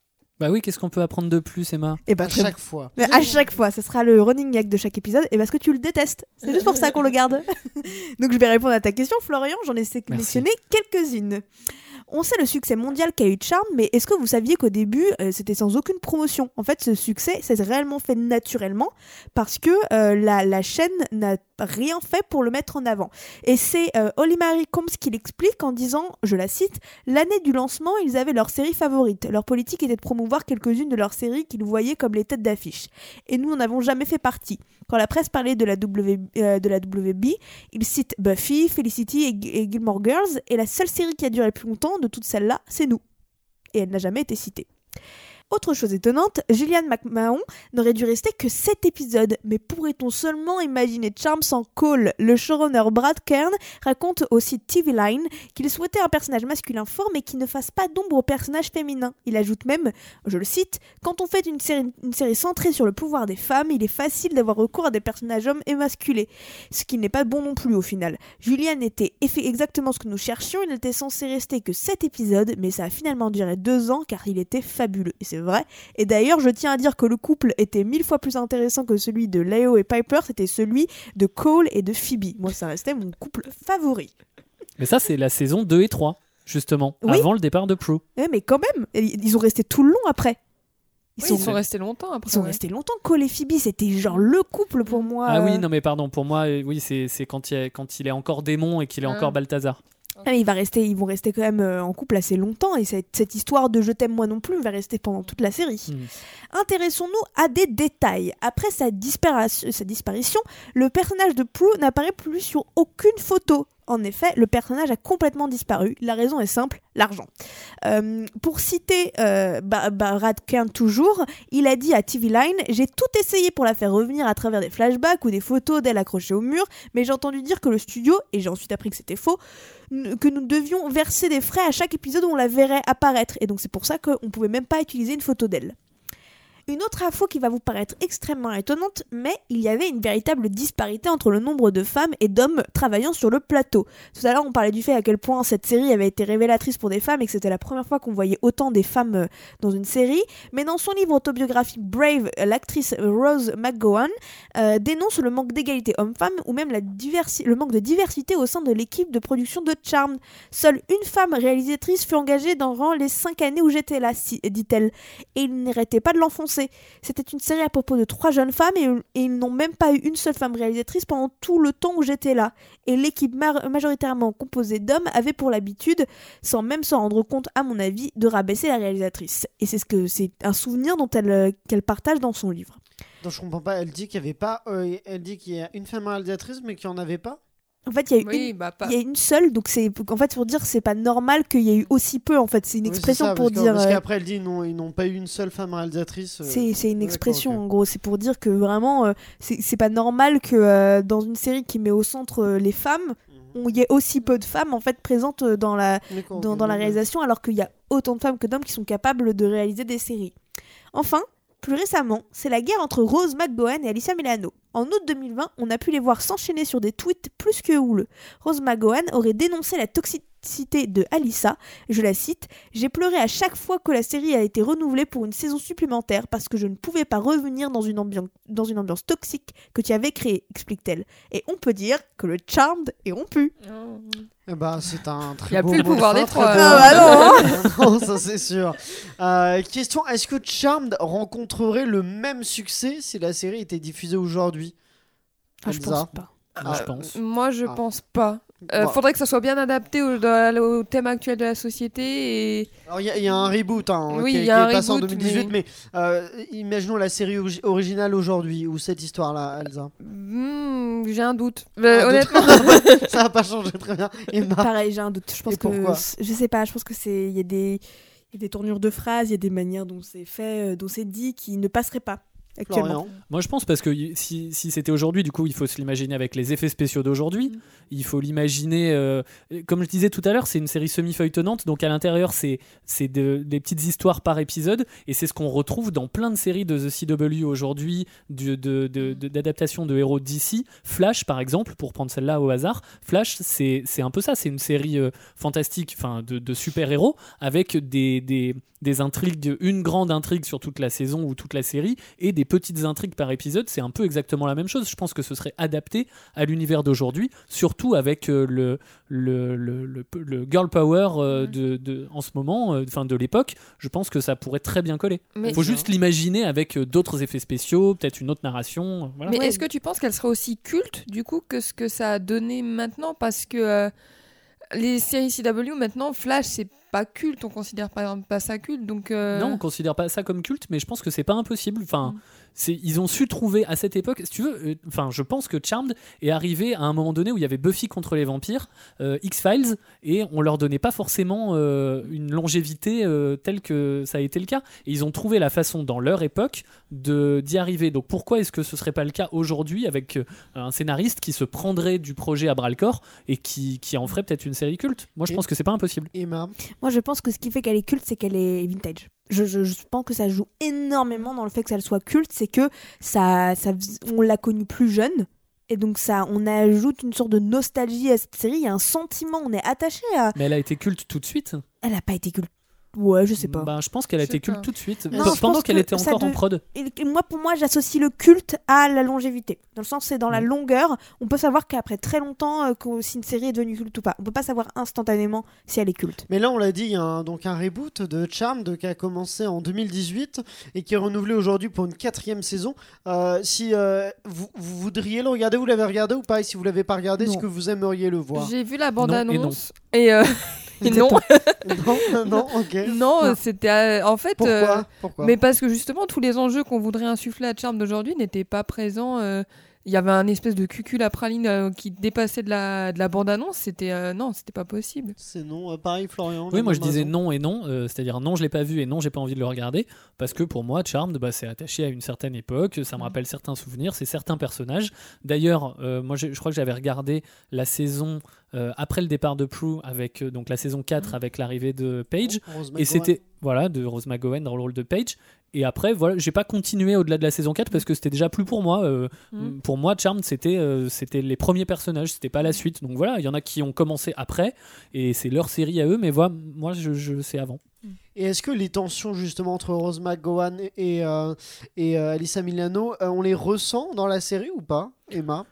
oui, qu'est-ce qu'on peut apprendre de plus, Emma? Eh ben, À très chaque fois. Mais à chaque fois, ce sera le running gag de chaque épisode, et parce que tu le détestes. C'est juste pour ça qu'on le garde. *laughs* Donc je vais répondre à ta question, Florian. J'en ai sélectionné quelques-unes. On sait le succès mondial qu'a eu Charm, mais est-ce que vous saviez qu'au début, euh, c'était sans aucune promotion? En fait, ce succès, s'est réellement fait naturellement parce que euh, la, chaîne n'a rien fait pour le mettre en avant. Et c'est euh, Holly Marie Combs qui l'explique en disant, je la cite, L'année du lancement, ils avaient leur série favorite. Leur politique était de promouvoir quelques-unes de leurs séries qu'ils voyaient comme les têtes d'affiche. Et nous, n'en n'avons jamais fait partie. Quand la presse parlait de la, w, euh, WB, ils citent Buffy, Felicity et, et Gilmore Girls, et la seule série qui a duré plus longtemps de toutes celles-là, c'est nous. Et elle n'a jamais été citée. Autre chose étonnante, Gillian McMahon n'aurait dû rester que 7 épisodes, mais pourrait-on seulement imaginer Charm sans Cole Le showrunner Brad Kern raconte au site TV Line qu'il souhaitait un personnage masculin fort mais qui ne fasse pas d'ombre au personnage féminin. Il ajoute même, je le cite, Quand on fait une série, centrée sur le pouvoir des femmes, il est facile d'avoir recours à des personnages hommes émasculés. Ce qui n'est pas bon non plus au final. Julian était effe- exactement ce que nous cherchions, il n'était censé rester que 7 épisodes, mais ça a finalement duré 2 ans car il était fabuleux. Vrai. Et d'ailleurs, je tiens à dire que le couple était mille fois plus intéressant que celui de Leo et Piper, c'était celui de Cole et de Phoebe. Moi, ça restait mon couple favori. Mais ça, c'est la saison 2 et 3, justement, Oui. avant le départ de Prue. Eh, mais quand même, ils ont resté tout le long après. Ils Oui, sont, ils sont restés longtemps après. ils sont ouais. restés longtemps. Cole et Phoebe, c'était genre le couple pour moi. Ah euh. oui, non mais pardon, pour moi, euh, oui, c'est quand, il quand est encore démon et qu'il est Ah. encore Balthazar. Ah, mais il va rester, ils vont rester quand même euh, en couple assez longtemps et cette, cette histoire de je t'aime moi non plus va rester pendant toute la série. Hmm. Intéressons-nous à des détails. Après sa, disparition- sa disparition, le personnage de Prue n'apparaît plus sur aucune photo. En effet, le personnage a complètement disparu. La raison est simple, l'argent. Euh, pour citer euh, toujours, il a dit à TV Line J'ai tout essayé pour la faire revenir à travers des flashbacks ou des photos d'elle accrochée au mur, mais j'ai entendu dire que le studio, et j'ai ensuite appris que c'était faux, que nous devions verser des frais à chaque épisode où on la verrait apparaître. Et donc c'est pour ça qu'on pouvait même pas utiliser une photo d'elle. Une autre info qui va vous paraître extrêmement étonnante, mais il y avait une véritable disparité entre le nombre de femmes et d'hommes travaillant sur le plateau. Tout à l'heure, on parlait du fait à quel point cette série avait été révélatrice pour des femmes et que c'était la première fois qu'on voyait autant des femmes euh, dans une série. Mais dans son livre autobiographique Brave, l'actrice Rose McGowan euh, dénonce le manque d'égalité homme-femme ou même le manque de diversité au sein de l'équipe de production de Charmed. Seule une femme réalisatrice fut engagée durant les cinq années où j'étais là, dit-elle et ils n'arrêtaient pas de l'enfoncer. C'était une série à propos de trois jeunes femmes et, ils n'ont même pas eu une seule femme réalisatrice pendant tout le temps où j'étais là. Et l'équipe majoritairement composée d'hommes avait pour l'habitude, sans même s'en rendre compte à mon avis, de rabaisser la réalisatrice. Et c'est ce que c'est un souvenir dont elle euh, qu'elle partage dans son livre. Donc je comprends pas, elle dit qu'il y avait pas. euh, elle dit qu'il y a une femme réalisatrice, mais qu'il n'y en avait pas? En fait, il y a eu Oui, une bah pas. il y a une seule, donc c'est en fait pour dire c'est pas normal qu'il y ait eu aussi peu. En fait, c'est une Oui, expression ça, pour parce que- dire. Parce euh, qu'après, elle dit non, ils n'ont pas eu une seule femme réalisatrice. euh, C'est c'est une expression en gros, c'est pour dire que vraiment euh, c'est c'est pas normal que euh, dans une série qui met au centre euh, les femmes, Mhm. on- il y ait aussi peu de femmes en fait présentes dans la, dans, la ouais. réalisation alors qu'il y a autant de femmes que d'hommes qui sont capables de réaliser des séries. Enfin, plus récemment, c'est la guerre entre Rose McGowan et Alicia Milano. En août 2020, on a pu les voir s'enchaîner sur des tweets plus que houleux. Rose McGowan aurait dénoncé la toxi- cité de Alissa. Je la cite J'ai pleuré à chaque fois que la série a été renouvelée pour une saison supplémentaire parce que je ne pouvais pas revenir dans une ambiance, dans une ambiance toxique que tu avais créée, explique-t-elle. Et on peut dire que le Charmed est rompu. Eh ben, c'est un très Y a beau plus le pouvoir des trois. Ah bah *laughs* non, ça c'est sûr. Euh, question est-ce que Charmed rencontrerait le même succès si la série était diffusée aujourd'hui? Ah, je pense pas. Moi, je pense. Moi, je Ah. pense pas. Euh, Faudrait que ça soit bien adapté au, thème actuel de la société et Alors il y, a- il y a un reboot hein, Oui, qui, un est passé en reboot, 2018, mais, euh, imaginons la série ori- originale aujourd'hui ou cette histoire-là, Elsa. Hmm, j'ai un doute. Euh, doute. honnêtement, *laughs* ça va pas *laughs* changer très bien. Emma, Pareil, j'ai un doute. Je pense Et que je sais pas. Je pense que c'est il y a des il y a des tournures de phrases, il y a des manières dont c'est fait, euh, dont c'est dit qui ne passeraient pas actuellement. Moi, je pense parce que si, si c'était aujourd'hui, du coup, il faut se l'imaginer avec les effets spéciaux d'aujourd'hui. Mm. Il faut l'imaginer, euh, comme je disais tout à l'heure, c'est une série semi-feuilletonnante. Donc à l'intérieur, c'est c'est de- des petites histoires par épisode, et c'est ce qu'on retrouve dans plein de séries de The CW aujourd'hui, du- de- de- de- d'adaptation de, héros d'ici. Flash, par exemple, pour prendre celle-là au hasard. Flash, c'est c'est un peu ça. C'est une série euh, fantastique, enfin de, de super-héros avec des, des des intrigues, une grande intrigue sur toute la saison ou toute la série, et des petites intrigues par épisode, c'est un peu exactement la même chose. Je pense que ce serait adapté à l'univers d'aujourd'hui, surtout avec euh, le, le, le, le- le girl power euh, de, de- en ce moment, euh, enfin de l'époque. Je pense que ça pourrait très bien coller. Il faut juste l'imaginer avec euh, d'autres effets spéciaux, peut-être une autre narration. Voilà. mais Ouais. est-ce que tu penses qu'elle serait aussi culte du coup que ce que ça a donné maintenant? Parce que euh, les séries CW maintenant, Flash, c'est pas culte. On considère par exemple pas ça culte. Donc euh, Non, on considère pas ça comme culte, mais je pense que c'est pas impossible. Enfin, Mm. C'est ils ont su trouver à cette époque. Si tu veux, euh, enfin, je pense que Charmed est arrivé à un moment donné où il y avait Buffy contre les vampires, euh, X Files, et on leur donnait pas forcément euh, une longévité euh, telle que ça a été le cas. Et ils ont trouvé la façon dans leur époque de d'y arriver. Donc pourquoi est-ce que ce serait pas le cas aujourd'hui avec un scénariste qui se prendrait du projet à bras le corps et qui, qui en ferait peut-être une série culte? Moi, je Et- pense que c'est pas impossible. Emma? Moi, je pense que ce qui fait qu'elle est culte, c'est qu'elle est vintage. Je, je- je pense que ça joue énormément dans le fait que ça soit culte, c'est que ça, ça, on l'a connue plus jeune. Et donc ça, on ajoute une sorte de nostalgie à cette série. Il y a un sentiment, on est attaché à. Mais elle a été culte tout de suite. Elle n'a pas été culte. Ouais, je sais pas. Bah, je pense qu'elle a été culte pas. tout de suite. Non, pendant pense qu'elle que était encore en prod. Et moi, pour moi, j'associe le culte à la longévité. Dans le sens, c'est dans la Mhm. longueur. On peut savoir qu'après très longtemps, euh, si une série est devenue culte ou pas. On peut pas savoir instantanément si elle est culte. Mais là, on l'a dit, il y a un, donc un reboot de Charmed qui a commencé en 2018 et qui est renouvelé aujourd'hui pour une quatrième saison. Euh, si euh, vous, vous voudriez le regarder, vous l'avez regardé ou pas? Et si vous l'avez pas regardé, est-ce que vous aimeriez le voir? J'ai vu la bande-annonce et, euh, et non, Non, non, ok. non, Non. c'était euh, en fait. Pourquoi, euh, Pourquoi? Mais parce que justement, tous les enjeux qu'on voudrait insuffler à Charm d'aujourd'hui n'étaient pas présents. Il y avait un espèce de cucul à praline euh, qui dépassait de la, de la bande-annonce. C'était euh, non, c'était pas possible. C'est non. Euh, pareil, Florian. Oui, moi je disais non et non, euh, c'est-à-dire non, je l'ai pas vu et non, j'ai pas envie de le regarder, parce que pour moi, Charmed, bah, c'est attaché à une certaine époque, ça me Mm. rappelle certains souvenirs, c'est certains personnages. D'ailleurs, euh, moi je, je crois que j'avais regardé la saison euh, après le départ de Prue, avec euh, donc la saison 4 Mm. avec l'arrivée de Paige, Rose et c'était voilà de Rose McGowan dans le rôle de Paige. Et après, voilà, j'ai pas continué au-delà de la saison 4 parce que c'était déjà plus pour moi. euh, Mm. Pour moi, Charmed, c'était euh, c'était les premiers personnages, c'était pas la suite. Donc voilà, il y en a qui ont commencé après et c'est leur série à eux, mais voilà, moi, je, je sais avant. Et est-ce que les tensions justement entre Rose McGowan et, euh, et, euh, Alyssa Milano, on les ressent dans la série ou pas, Emma?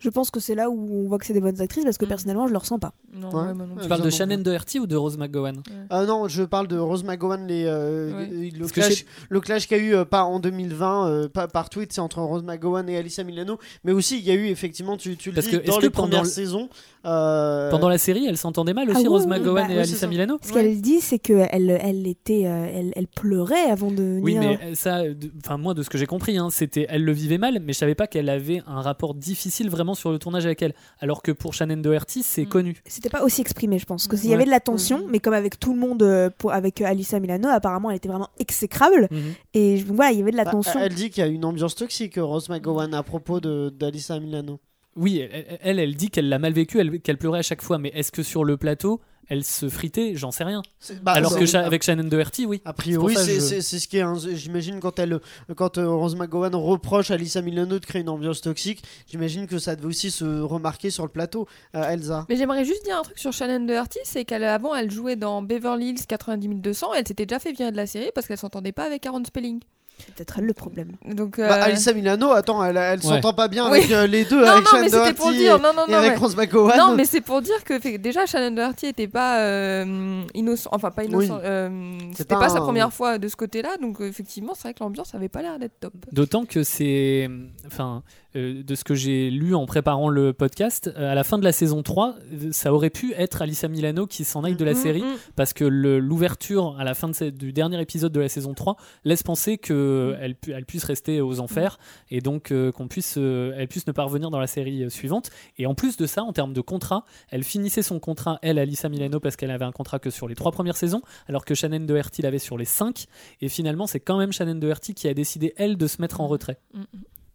Je pense que c'est là où on voit que c'est des bonnes actrices parce que Mm. personnellement, je le ressens pas. Non, Ouais. ouais, moi non Ouais. plus. Tu parles de. Shannon Doherty ou de Rose McGowan Ah non, je parle de Rose McGowan, les, euh, Ouais. le, clash, chez- le clash qu'il y a eu, euh, pas en 2020, euh, pas par tweet, c'est entre Rose McGowan et Alyssa Milano, mais aussi il y a eu effectivement, tu, tu le Parce dis, que dans est-ce les que pendant premières le- saisons. euh, Pendant la série, elles s'entendaient mal Ah aussi, ouais, Rose McGowan bah, et Alyssa. Milano Ce Ouais. qu'elle dit, c'est qu'elle elle était, euh, elle, elle pleurait avant de venir. Oui, mais ça, de- enfin moi, de ce que j'ai compris, hein, c'était, elle le vivait mal, mais je savais pas qu'elle avait un rapport difficile vraiment sur le tournage avec elle. Alors que pour Shannon Doherty, c'est Mm. connu. C'était pas aussi exprimé, je pense. Que s'il y Ouais. avait de la tension, Mhm. mais comme avec tout le monde, euh, pour, avec euh, Alyssa Milano, apparemment, elle était vraiment exécrable. Mhm. Et voilà, il y avait de la bah, tension. elle dit qu'il y a une ambiance toxique, Rose McGowan, à propos de- d'Alyssa Milano. Oui, elle, elle, elle dit qu'elle l'a mal vécu, elle- qu'elle pleurait à chaque fois, mais est-ce que sur le plateau, elle se fritait, j'en sais rien. Bah, Alors que avec Shannon Doherty, oui. A priori, C'est je- ce qui est. J'imagine quand elle, quand euh, Rose McGowan reproche à Lisa Milano de créer une ambiance toxique, j'imagine que ça devait aussi se remarquer sur le plateau, euh, Elsa. Mais j'aimerais juste dire un truc sur Shannon Doherty, c'est qu'avant elle jouait dans Beverly Hills 90 200, elle s'était déjà fait virer de la série parce qu'elle s'entendait pas avec Aaron Spelling. C'est peut-être elle le problème. Donc, Bah, euh, Alissa Milano, attends, elle, elle Ouais. s'entend pas bien Oui. avec euh, les deux, *laughs* non, avec non, Shannon mais c'était pour Doherty dire, non, non, et, non, avec mais- Rose McGowan. Non, mais c'est pour dire que fait, déjà Shannon Doherty était pas euh, innocent, enfin pas innocent, Oui. euh, c'était pas pas, sa première fois de ce côté-là, donc effectivement c'est vrai que l'ambiance avait pas l'air d'être top. D'autant que c'est. Enfin, euh, de ce que j'ai lu en préparant le podcast, euh, à la fin de la saison 3, euh, ça aurait pu être Alissa Milano qui s'en aille de la Mm, série. mm. Parce que l'ouverture à la fin de cette- du dernier épisode de la saison 3 laisse penser qu'elle pu, elle puisse rester aux enfers et donc euh, qu'on puisse, euh, elle puisse ne pas revenir dans la série suivante. Et en plus de ça, en termes de contrat, elle finissait son contrat, elle, Alissa Milano, parce qu'elle avait un contrat que sur les trois premières saisons, alors que Shannon Doherty l'avait sur les cinq. Et finalement, c'est quand même Shannon Doherty qui a décidé, elle, de se mettre en retrait.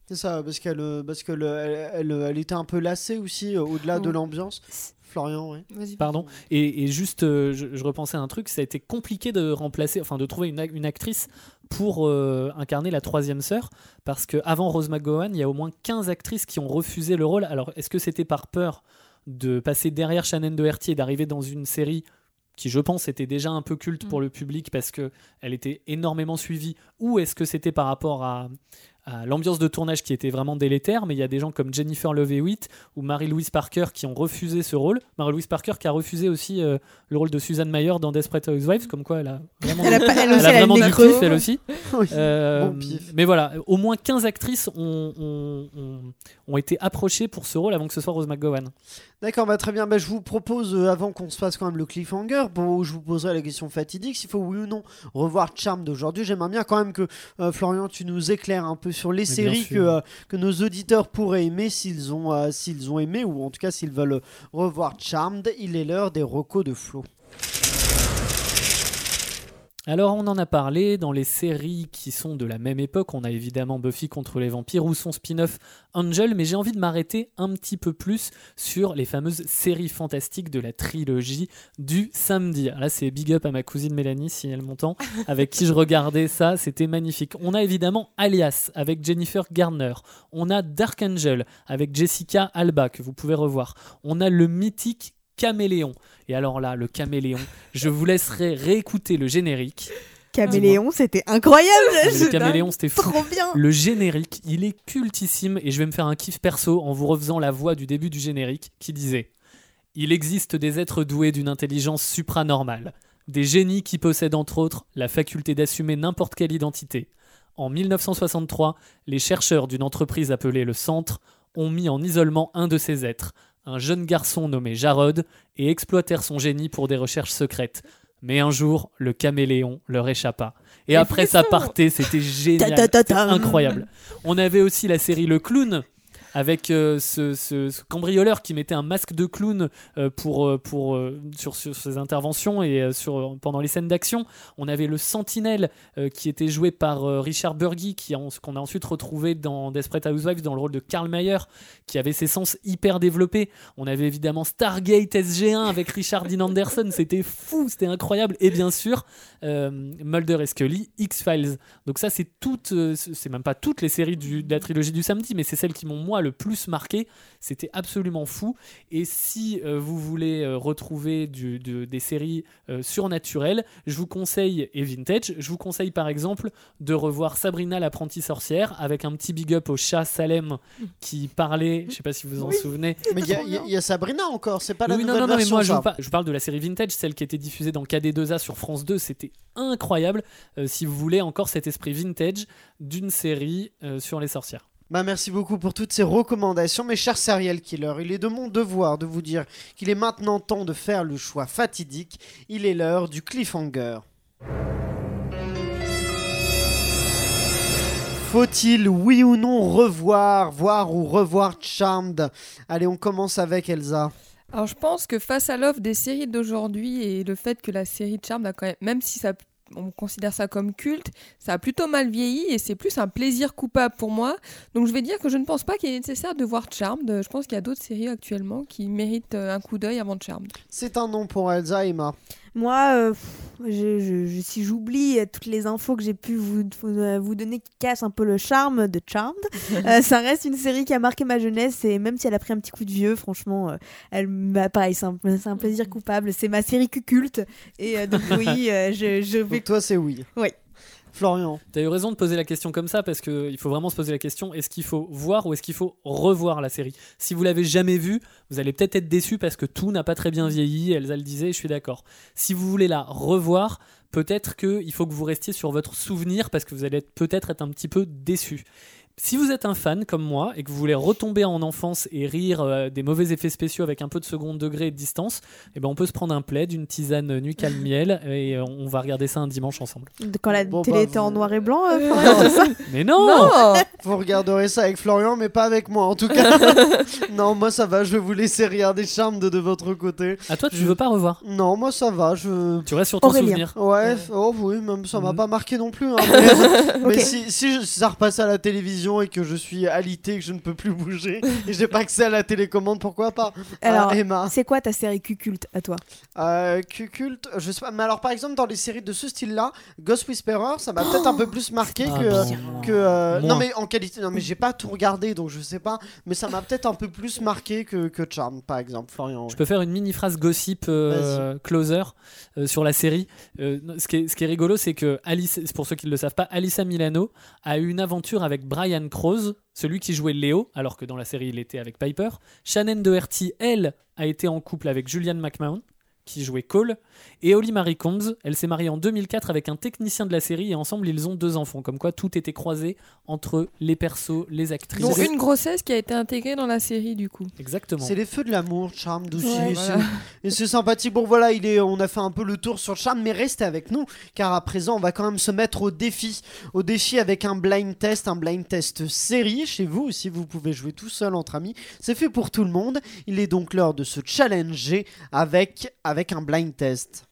C'est ça, parce qu'elle euh, parce que le- elle, elle, elle était un peu lassée aussi, euh, au-delà de l'ambiance. Florian, oui. Vas-y. Pardon. Et, et juste, euh, je, je repensais à un truc, ça a été compliqué de remplacer, enfin de trouver une, ac- une actrice pour euh, incarner la troisième sœur, parce que avant Rose McGowan, il y a au moins 15 actrices qui ont refusé le rôle. Alors, est-ce que c'était par peur de passer derrière Shannon Doherty et d'arriver dans une série qui, je pense, était déjà un peu culte pour Mm. le public parce que elle était énormément suivie, ou est-ce que c'était par rapport à, à l'ambiance de tournage qui était vraiment délétère, mais il y a des gens comme Jennifer Love Hewitt ou Marie-Louise Parker qui ont refusé ce rôle. Marie-Louise Parker qui a refusé aussi euh, le rôle de Suzanne Mayer dans Desperate Housewives, comme quoi elle a vraiment, Elle a, pas- elle elle aussi, a elle a le vraiment nez du pif, elle aussi. *laughs* Oui. Euh, Bon mais voilà, au moins 15 actrices ont, ont- ont- ont été approchées pour ce rôle avant que ce soit Rose McGowan. D'accord, bah, très bien. Bah, je vous propose, euh, avant qu'on se fasse quand même le cliffhanger, où je vous poserai la question fatidique, s'il faut oui ou non revoir Charm d'aujourd'hui. J'aimerais bien quand même que, Florian, tu nous éclaires un peu sur les séries que, euh, que nos auditeurs pourraient aimer s'ils ont, euh, s'ils ont aimé, ou en tout cas s'ils veulent revoir Charmed. Il est l'heure des recos de Flo. Alors on en a parlé dans les séries qui sont de la même époque, on a évidemment Buffy contre les vampires ou son spin-off Angel, mais j'ai envie de m'arrêter un petit peu plus sur les fameuses séries fantastiques de la trilogie du samedi. Là c'est big up à ma cousine Mélanie si elle m'entend, avec qui je regardais ça, c'était magnifique. On a évidemment Alias avec Jennifer Garner, on a Dark Angel avec Jessica Alba que vous pouvez revoir, on a le mythique Caméléon. Et alors là, le caméléon, je vous laisserai réécouter le générique. Caméléon, c'était incroyable. Le caméléon, c'était fou. Trop bien. Le générique, il est cultissime et je vais me faire un kiff perso en vous refaisant la voix du début du générique qui disait Il existe des êtres doués d'une intelligence supranormale, des génies qui possèdent entre autres la faculté d'assumer n'importe quelle identité. En 1963, les chercheurs d'une entreprise appelée le Centre ont mis en isolement un de ces êtres, un jeune garçon nommé Jarod, et exploitèrent son génie pour des recherches secrètes. Mais un jour, le caméléon leur échappa. Et après, ça partait, c'était génial. Incroyable. On avait aussi la série Le Clown avec euh, ce, cambrioleur qui mettait un masque de clown euh, pour, euh, pour, sur, ses interventions et sur, pendant les scènes d'action. On avait le Sentinelle qui était joué par Richard Burgi, qu'on a ensuite retrouvé dans Desperate Housewives dans le rôle de Karl Mayer, qui avait ses sens hyper développés. On avait évidemment Stargate SG1 avec Richard Dean Anderson, c'était fou, c'était incroyable. Et bien sûr, Mulder et Scully, X-Files. Donc ça, c'est toutes, c'est même pas toutes les séries de la trilogie du samedi, mais c'est celles qui m'ont moi le plus marqué. C'était absolument fou. Et si euh, vous voulez euh, retrouver du- de- des séries euh, surnaturelles, je vous conseille, et vintage, je vous conseille par exemple de revoir Sabrina l'apprentie sorcière avec un petit big up au chat Salem qui parlait, je sais pas si vous vous en Oui. souvenez, Mais il y, a- y Sabrina encore, c'est pas la oui, non, nouvelle non, non, mais moi je, par- je parle de la série Vintage, celle qui était diffusée dans KD2A sur France 2, c'était incroyable. Euh, si vous voulez encore cet esprit vintage d'une série euh, sur les sorcières. Bah merci beaucoup pour toutes ces recommandations, mes chers serial killers. Il est de mon devoir de vous dire qu'il est maintenant temps de faire le choix fatidique. Il est l'heure du cliffhanger. Faut-il, oui ou non, revoir, voir ou revoir Charmed? Allez, on commence avec Elsa. Alors je pense que face à l'offre des séries d'aujourd'hui et le fait que la série Charmed a quand même, même si ça on considère ça comme culte, ça a plutôt mal vieilli et c'est plus un plaisir coupable pour moi. Donc je vais dire que je ne pense pas qu'il est nécessaire de voir Charmed. Je pense qu'il y a d'autres séries actuellement qui méritent euh, un coup d'œil avant Charmed. C'est un nom pour Emma. Moi, euh, pff, je, je- je- si j'oublie euh, toutes les infos que j'ai pu vous, vous, euh, donner qui cassent un peu le charme de Charmed, *laughs* euh, ça reste une série qui a marqué ma jeunesse et même si elle a pris un petit coup de vieux, franchement, euh, elle m'a pareil, c'est un, plaisir coupable. C'est ma série culte et donc oui, je, je vais. Donc toi, c'est oui. Oui. Florian. T'as eu raison de poser la question comme ça parce qu'il faut vraiment se poser la question est-ce qu'il faut voir ou est-ce qu'il faut revoir la série? Si vous l'avez jamais vue, vous allez peut-être être déçu parce que tout n'a pas très bien vieilli. Elsa le disait, je suis d'accord. Si vous voulez la revoir, peut-être qu'il faut que vous restiez sur votre souvenir parce que vous allez être- peut-être être un petit peu déçu. Si vous êtes un fan comme moi et que vous voulez retomber en enfance et rire euh, des mauvais effets spéciaux avec un peu de second degré et de distance, eh ben on peut se prendre un plaid, une tisane nuit à le *laughs* miel et euh, on va regarder ça un dimanche ensemble. Quand la Bon, télé bah, était en noir et blanc, euh, *laughs* Florian, ça Mais non, Non *laughs* Vous regarderez ça avec Florian, mais pas avec moi en tout cas. non, moi ça va, je vais vous laisser regarder Charme de, de votre côté. À toi, tu veux pas revoir? Non, moi ça va, je. Tu restes sur ton Aurélien. souvenir. Ouais, oh oui, même ça m'a Mhm. pas marqué non plus. hein, mais si, si je- si ça repasse à la télévision et que je suis alité, que je ne peux plus bouger et j'ai pas accès à la télécommande, pourquoi pas? Alors, Ah, Emma. c'est quoi ta série culte à toi? Euh, Q- culte, je sais pas. Mais alors, par exemple, dans les séries de ce style-là, Ghost Whisperer, ça m'a peut-être un peu plus marqué que. bon. que euh, non mais en qualité non mais j'ai pas tout regardé donc je sais pas mais ça m'a peut-être un peu plus marqué que, que Charm par exemple Florian Je peux faire une mini phrase gossip euh, closer euh, sur la série. Euh, ce, qui est, ce qui est rigolo, c'est que Alice, pour ceux qui ne le savent pas, Alyssa Milano a eu une aventure avec Brian Croze, celui qui jouait Léo, alors que dans la série il était avec Piper. Shannon Doherty, elle, a été en couple avec Julian McMahon qui jouait Cole, et Holly Marie Combs, elle s'est mariée en 2004 avec un technicien de la série et ensemble ils ont deux enfants, comme quoi tout était croisé entre les persos, les actrices. Donc une grossesse qui a été intégrée dans la série du coup. Exactement. c'est les feux de l'amour Charm aussi Ouais, et voilà. c'est- et c'est sympathique bon voilà il est on a fait un peu le tour sur Charm mais restez avec nous car à présent on va quand même se mettre au défi au défi avec un blind test un blind test série chez vous si vous pouvez jouer tout seul entre amis c'est fait pour tout le monde il est donc l'heure de se challenger avec avec un blind test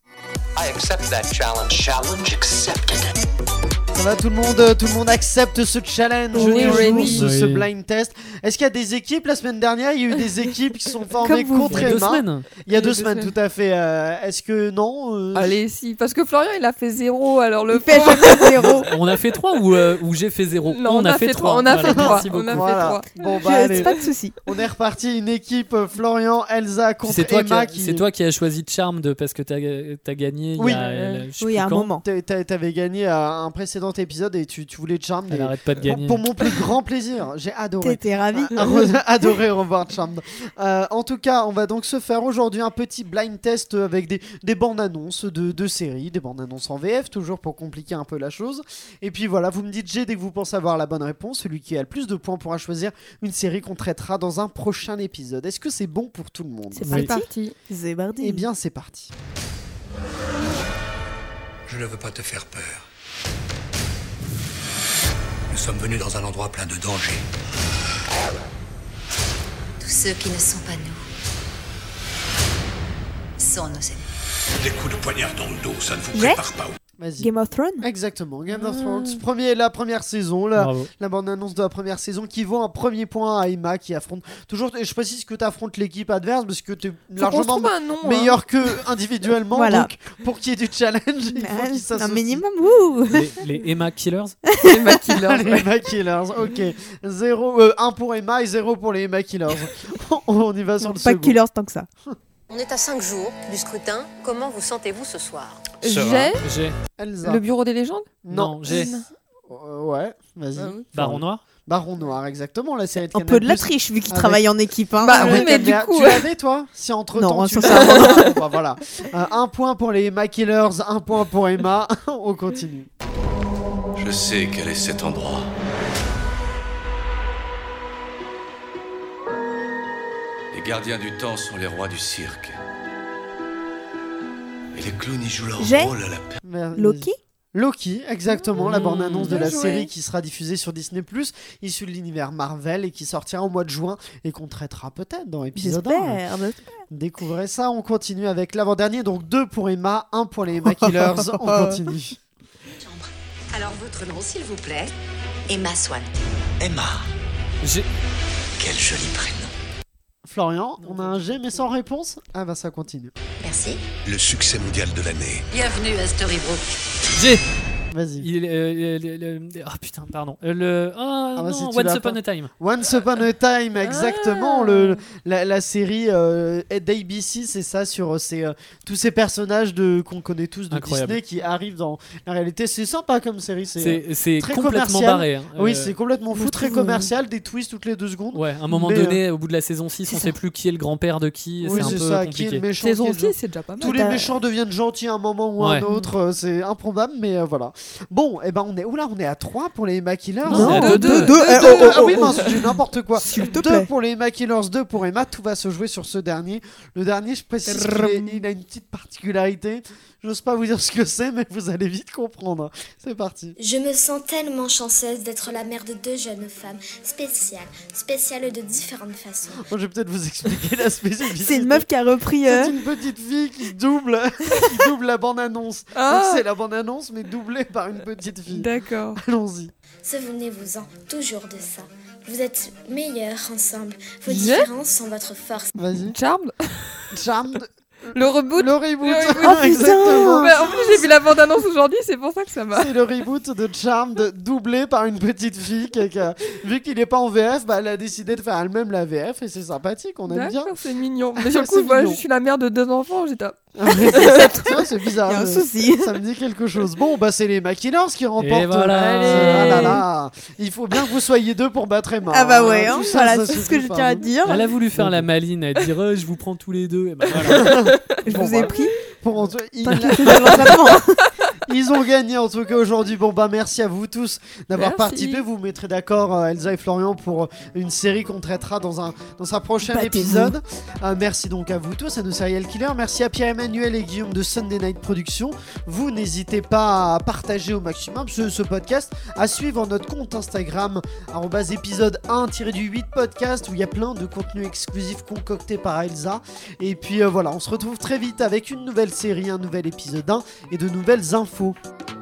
I accept that challenge. Challenge accepted. Ça va tout le monde, tout le monde accepte ce challenge Oui, ce, blind test. Est-ce qu'il y a des équipes? La semaine dernière Il y a eu des *laughs* équipes qui sont formées contre Il y a deux Emma. semaines. Il y a deux semaines, tout à fait. Euh, Est-ce que non euh, Allez, si, parce que Florian il a fait zéro, alors le Il fait pauvre- chaque fois zéro. On a fait 3 ou, euh, ou j'ai fait 0 Non, on a fait trois, on a fait trois, Merci on beaucoup. a fait Voilà. trois. Bon bah allez, pas de souci. on est reparti une équipe Florian, Elsa contre C'est toi, qui Emma a- qui. c'est toi qui as choisi Charmed parce que t'as as gagné Oui. il y a, Euh, Oui, à un moment. T'a- t'a- T'avais gagné à un précédent épisode et tu, tu voulais Charm. Elle et- arrête pas de gagner. pour mon plus grand plaisir, j'ai adoré. T'étais ravi. Ah, adoré revoir Charmed. Euh, en tout cas, on va donc se faire aujourd'hui un petit blind test avec des, des bandes annonces de, de séries, des bandes annonces en VF, toujours pour compliquer un peu la chose. Et puis voilà, vous me dites G dès que vous pensez avoir la bonne réponse. Celui qui a le plus de points pourra choisir une série qu'on traitera dans un prochain épisode. Est-ce que c'est bon pour tout le monde C'est parti. C'est parti. Eh bien, c'est parti. Je ne veux pas te faire peur. Nous sommes venus dans un endroit plein de dangers. Tous ceux qui ne sont pas nous sont nos ennemis. Des coups de poignard dans le dos, ça ne vous prépare pas. Game of Thrones Exactement, Game of Ah. Thrones. Premier, la première saison, la, Bravo. la bande-annonce de la première saison qui vaut un premier point à Emma qui affronte toujours. Et je précise que tu affrontes l'équipe adverse parce que tu es largement un hein. meilleur que individuellement. Voilà. Donc, pour qu'il y ait du challenge, il faut qu'ils Un minimum, ouh Les, les Emma Killers. *laughs* Emma Killer. Les Emma Killers, ok. 0, 1 pour Emma et 0 pour les Emma Killers. *laughs* on y va sur le Pas second. Killers tant que ça. *laughs* On est à cinq jours du scrutin. Comment vous sentez-vous ce soir? J'ai J'ai Elsa. le bureau des légendes? Non. Non, j'ai Euh, ouais, vas-y. Ah oui. Baron Noir? Baron Noir, exactement, la série de Un Canal+. peu de la triche vu qu'ils Avec- travaillent en équipe. Hein. Bah Ah oui, ouais, mais du coup, Tu ouais. l'avais toi? Si entre temps Non, tu sincèrement, l'avais. *laughs* Bon, bah, voilà. Euh, un point pour les Emma Killers, un point pour Emma. *laughs* On continue. Je sais quel est cet endroit. Les gardiens du temps sont les rois du cirque. Et les clowns y jouent leur J'ai rôle à la per- Loki Loki, exactement, la Mmh, bande-annonce de bien la joué. série qui sera diffusée sur Disney+, issue de l'univers Marvel et qui sortira au mois de juin et qu'on traitera peut-être dans épisode 1. J'espère. Découvrez ça, on continue avec l'avant-dernier, donc deux pour Emma, un pour les Emma Killers, *laughs* on continue. votre nom, s'il vous plaît? Emma Swan. Emma, J'ai- quel joli prénom. Florian, on a un G mais sans réponse Ah bah ça continue. Merci. Le succès mondial de l'année. Bienvenue à Storybrooke. J'ai. Vas-y. Il, euh, le- le- le- ah putain, pardon. Euh, Le, ah, Ah bah, non, Once Upon a Time. Once Upon a Time, exactement. Ah. Le, la, la série euh, d'ABC, c'est ça, sur euh, ces, euh, tous ces personnages de, qu'on connaît tous de Incroyable. Disney qui arrivent dans la réalité. C'est sympa comme série. C'est, très complètement commercial. barré. hein. oui, c'est complètement fou, très commercial, des twists toutes les deux secondes. Ouais, à un moment Mais, donné, au bout de la saison 6, on c'est sait plus qui est le grand-père de qui. oui, c'est ça. Qui est compliqué. le méchant Saison qui est le- 6, c'est déjà pas mal. Tous les méchants deviennent gentils à un moment ou à un autre, c'est improbable, mais voilà. Bon, et ben on est, oula, on est à 3 pour les Emma Killers. Non, on est à Deux, deux, deux, deux. deux, Eh, deux. oh, oh, Ah oui, oh, mince, j'ai n'importe quoi. S'il te 2 plaît. pour les Emma Killers, 2 pour Emma. Tout va se jouer sur ce dernier. Le dernier, je précise il a une petite particularité. J'ose pas vous dire ce que c'est, mais vous allez vite comprendre. C'est parti. Je me sens tellement chanceuse d'être la mère de deux jeunes femmes spéciales, spéciales de différentes façons. Je vais peut-être vous expliquer la spécificité. C'est une meuf qui a repris. euh, C'est une petite fille qui double, *laughs* qui double la bande-annonce. Donc Ah. c'est la bande-annonce, mais doublée par une petite fille. D'accord. Allons-y. Souvenez-vous-en toujours de ça. Vous êtes meilleurs ensemble. Vos Je différences sont votre force. Vas-y. Charmed Charmed. Le reboot Le reboot. Le reboot. Oh, *laughs* putain. Exactement. Ouais, En plus, j'ai vu la bande-annonce aujourd'hui, c'est pour ça que ça m'a. C'est le reboot de Charmed doublé par une petite fille qui, qui a- vu qu'il est pas en VF, bah, elle a décidé de faire elle-même la VF et c'est sympathique, on aime bien. D'accord, c'est mignon. *laughs* Mais C'est coup, moi, je suis la mère de deux enfants, j'étais. Ah, c'est bizarre. Y a un souci. Ça me dit quelque chose. Bon, bah c'est les Mackillers qui remportent. voilà. Ah là là. Il faut bien que vous soyez deux pour battre Emma. Ah bah ouais, Tout hein, voilà, c'est ce que je tiens à dire. Elle a voulu faire la maline, à dire euh, je vous prends tous les deux. Et ben voilà. *laughs* Je Bon, vous ai pris. Pour en tout- ils, ont gagné en tout cas aujourd'hui. Bon bah merci à vous tous d'avoir participé. Vous vous mettrez d'accord euh, Elsa et Florian pour euh, une série qu'on traitera dans un dans un prochain épisode. Euh, merci donc à vous tous, à nos serial killers. Merci à Pierre-Emmanuel et Guillaume de Sunday Night Productions. Vous n'hésitez pas à partager au maximum ce, ce podcast, à suivre notre compte Instagram épisode 1-8 podcast où il y a plein de contenus exclusifs concoctés par Elsa. Et puis euh, voilà, on se retrouve très vite avec une nouvelle série, un nouvel épisode 1 et de nouvelles infos.